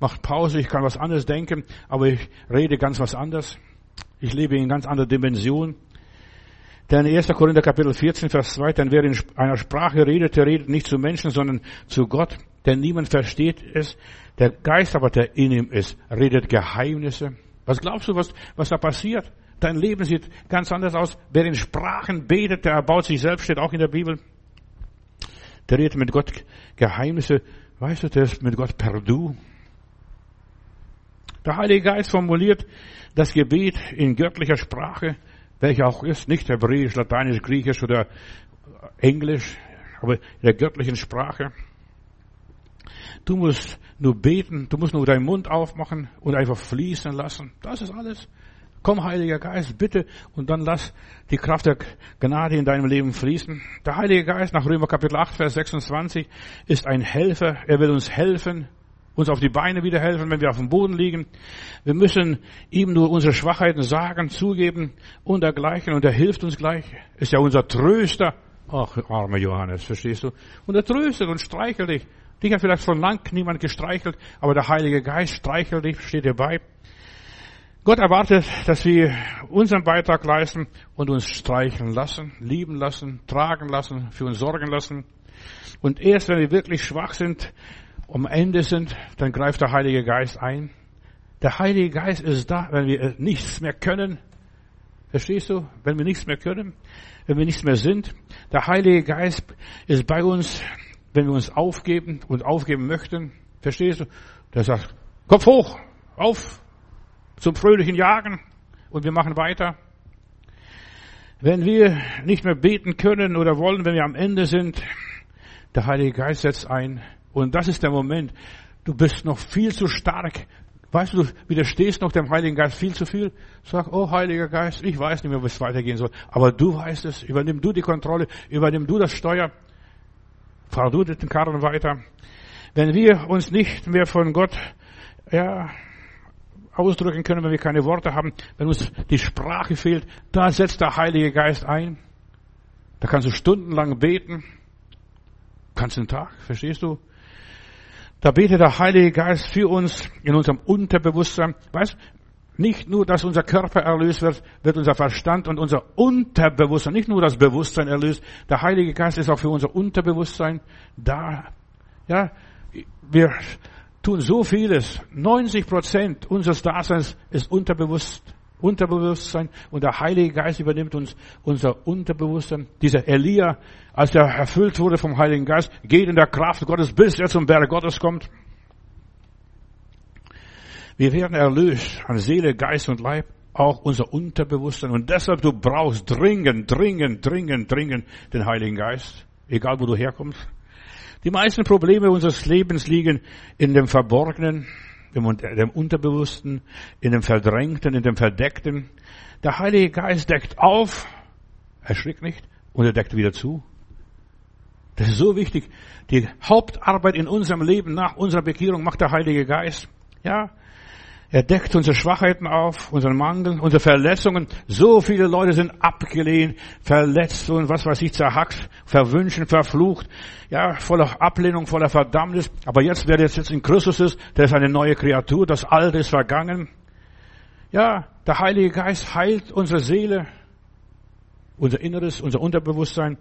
Macht Pause, ich kann was anderes denken, aber ich rede ganz was anderes. Ich lebe in ganz anderer Dimension. Denn 1. Korinther Kapitel 14, Vers 2, denn wer in einer Sprache redet, der redet nicht zu Menschen, sondern zu Gott, denn niemand versteht es. Der Geist aber, der in ihm ist, redet Geheimnisse. Was glaubst du, was, was da passiert? Dein Leben sieht ganz anders aus. Wer in Sprachen betet, der erbaut sich selbst, steht auch in der Bibel. Der redet mit Gott Geheimnisse. Weißt du, der ist mit Gott per Du. Der Heilige Geist formuliert das Gebet in göttlicher Sprache welcher auch ist, nicht Hebräisch, Lateinisch, Griechisch oder Englisch, aber in der göttlichen Sprache. Du musst nur beten, du musst nur deinen Mund aufmachen und einfach fließen lassen. Das ist alles. Komm, Heiliger Geist, bitte, und dann lass die Kraft der Gnade in deinem Leben fließen. Der Heilige Geist nach Römer Kapitel 8, Vers 26 ist ein Helfer. Er will uns helfen, uns auf die Beine wieder helfen, wenn wir auf dem Boden liegen. Wir müssen ihm nur unsere Schwachheiten sagen, zugeben und dergleichen. Und er hilft uns gleich. Ist ja unser Tröster. Ach, armer Johannes, verstehst du? Und er tröstet und streichelt dich. Dich hat vielleicht schon lang niemand gestreichelt, aber der Heilige Geist streichelt dich, steht dir bei. Gott erwartet, dass wir unseren Beitrag leisten und uns streicheln lassen, lieben lassen, tragen lassen, für uns sorgen lassen. Und erst wenn wir wirklich schwach sind, am Ende sind, dann greift der Heilige Geist ein. Der Heilige Geist ist da, wenn wir nichts mehr können. Verstehst du? Wenn wir nichts mehr können, wenn wir nichts mehr sind. Der Heilige Geist ist bei uns, wenn wir uns aufgeben und aufgeben möchten. Verstehst du? Der sagt, Kopf hoch, auf zum fröhlichen Jagen und wir machen weiter. Wenn wir nicht mehr beten können oder wollen, wenn wir am Ende sind, der Heilige Geist setzt ein und das ist der Moment. Du bist noch viel zu stark. Weißt du, du widerstehst noch dem Heiligen Geist viel zu viel. Sag, oh Heiliger Geist, ich weiß nicht mehr, wie es weitergehen soll. Aber du weißt es. Übernimm du die Kontrolle. Übernimm du das Steuer. Fahr du den Karren weiter. Wenn wir uns nicht mehr von Gott, ja, ausdrücken können, wenn wir keine Worte haben, wenn uns die Sprache fehlt, da setzt der Heilige Geist ein. Da kannst du stundenlang beten. Kannst den Tag, verstehst du? Da betet der Heilige Geist für uns in unserem Unterbewusstsein. Weißt, nicht nur, dass unser Körper erlöst wird, wird unser Verstand und unser Unterbewusstsein, nicht nur das Bewusstsein erlöst. Der Heilige Geist ist auch für unser Unterbewusstsein da. Ja, wir tun so vieles. 90 Prozent unseres Daseins ist unterbewusst. Unterbewusstsein und der Heilige Geist übernimmt uns unser Unterbewusstsein. Dieser Elia, als er erfüllt wurde vom Heiligen Geist, geht in der Kraft Gottes, bis er zum Berg Gottes kommt. Wir werden erlöst an Seele, Geist und Leib, auch unser Unterbewusstsein. Und deshalb du brauchst dringend, dringend, dringend, dringend den Heiligen Geist, egal wo du herkommst. Die meisten Probleme unseres Lebens liegen in dem Verborgenen, in dem Unterbewussten, in dem Verdrängten, in dem Verdeckten. Der Heilige Geist deckt auf, erschrickt nicht, und er deckt wieder zu. Das ist so wichtig. Die Hauptarbeit in unserem Leben nach unserer Bekehrung macht der Heilige Geist. Ja. Er deckt unsere Schwachheiten auf, unseren Mangel, unsere Verletzungen. So viele Leute sind abgelehnt, verletzt und was weiß ich, zerhackt, verwünschen, verflucht. Ja, voller Ablehnung, voller Verdammnis. Aber jetzt, wer jetzt in Christus ist, der ist eine neue Kreatur. Das Alte ist vergangen. Ja, der Heilige Geist heilt unsere Seele, unser Inneres, unser Unterbewusstsein,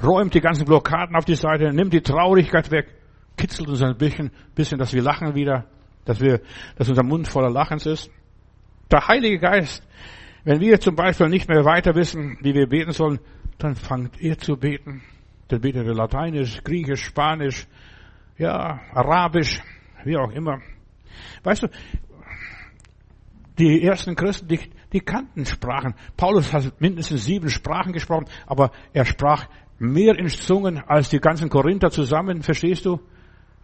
räumt die ganzen Blockaden auf die Seite, nimmt die Traurigkeit weg, kitzelt uns ein bisschen, bisschen, dass wir lachen wieder dass wir, dass unser Mund voller Lachens ist. Der Heilige Geist, wenn wir zum Beispiel nicht mehr weiter wissen, wie wir beten sollen, dann fangt ihr zu beten. Dann betet ihr Lateinisch, Griechisch, Spanisch, ja, Arabisch, wie auch immer. Weißt du, die ersten Christen, die, die kannten Sprachen. Paulus hat mindestens sieben Sprachen gesprochen, aber er sprach mehr in Zungen als die ganzen Korinther zusammen, verstehst du?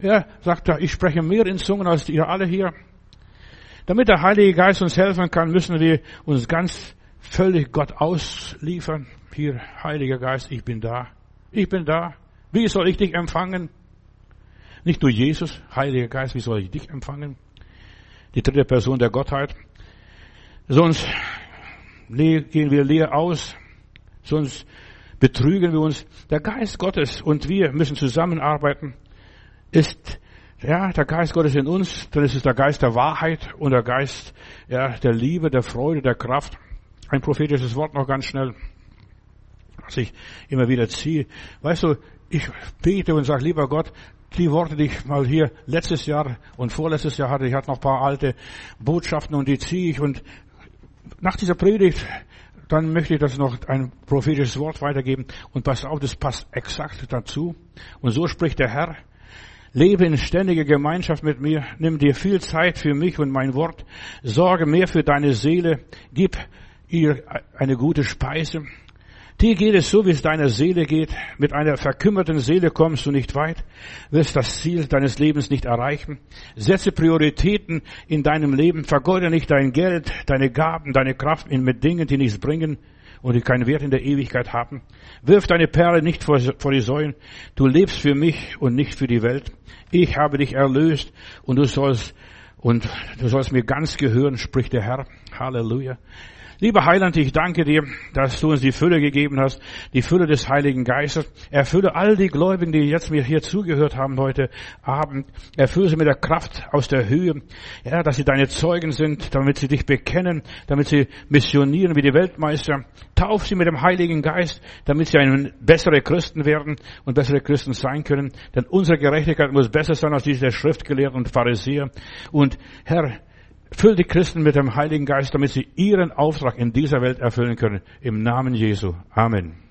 Er sagt er, ich spreche mehr in Zungen als ihr alle hier. Damit der Heilige Geist uns helfen kann, müssen wir uns ganz völlig Gott ausliefern. Hier, Heiliger Geist, ich bin da. Ich bin da. Wie soll ich dich empfangen? Nicht nur Jesus, Heiliger Geist, wie soll ich dich empfangen? Die dritte Person der Gottheit. Sonst gehen wir leer aus, sonst betrügen wir uns. Der Geist Gottes und wir müssen zusammenarbeiten ist ja, der Geist Gottes in uns, dann ist es der Geist der Wahrheit und der Geist ja, der Liebe, der Freude, der Kraft. Ein prophetisches Wort noch ganz schnell, was ich immer wieder ziehe. Weißt du, ich bete und sage, lieber Gott, die Worte, die ich mal hier letztes Jahr und vorletztes Jahr hatte, ich hatte noch ein paar alte Botschaften und die ziehe ich und nach dieser Predigt, dann möchte ich das noch ein prophetisches Wort weitergeben und pass auf, das passt exakt dazu. Und so spricht der Herr, Lebe in ständiger Gemeinschaft mit mir. Nimm dir viel Zeit für mich und mein Wort. Sorge mehr für deine Seele. Gib ihr eine gute Speise. Dir geht es so, wie es deiner Seele geht. Mit einer verkümmerten Seele kommst du nicht weit, wirst das Ziel deines Lebens nicht erreichen. Setze Prioritäten in deinem Leben. Vergeude nicht dein Geld, deine Gaben, deine Kraft mit Dingen, die nichts bringen und die keinen Wert in der Ewigkeit haben. Wirf deine Perle nicht vor, vor die Säulen. Du lebst für mich und nicht für die Welt. Ich habe dich erlöst und du sollst, und du sollst mir ganz gehören, spricht der Herr. Halleluja. Lieber Heiland, ich danke dir, dass du uns die Fülle gegeben hast, die Fülle des Heiligen Geistes. Erfülle all die Gläubigen, die jetzt mir hier zugehört haben heute Abend. Erfülle sie mit der Kraft aus der Höhe. Ja, dass sie deine Zeugen sind, damit sie dich bekennen, damit sie missionieren wie die Weltmeister. Tauf sie mit dem Heiligen Geist, damit sie ein bessere Christen werden und bessere Christen sein können. Denn unsere Gerechtigkeit muss besser sein als diese Schriftgelehrten und Pharisäer. Und Herr, Füll die Christen mit dem Heiligen Geist, damit sie ihren Auftrag in dieser Welt erfüllen können. Im Namen Jesu. Amen.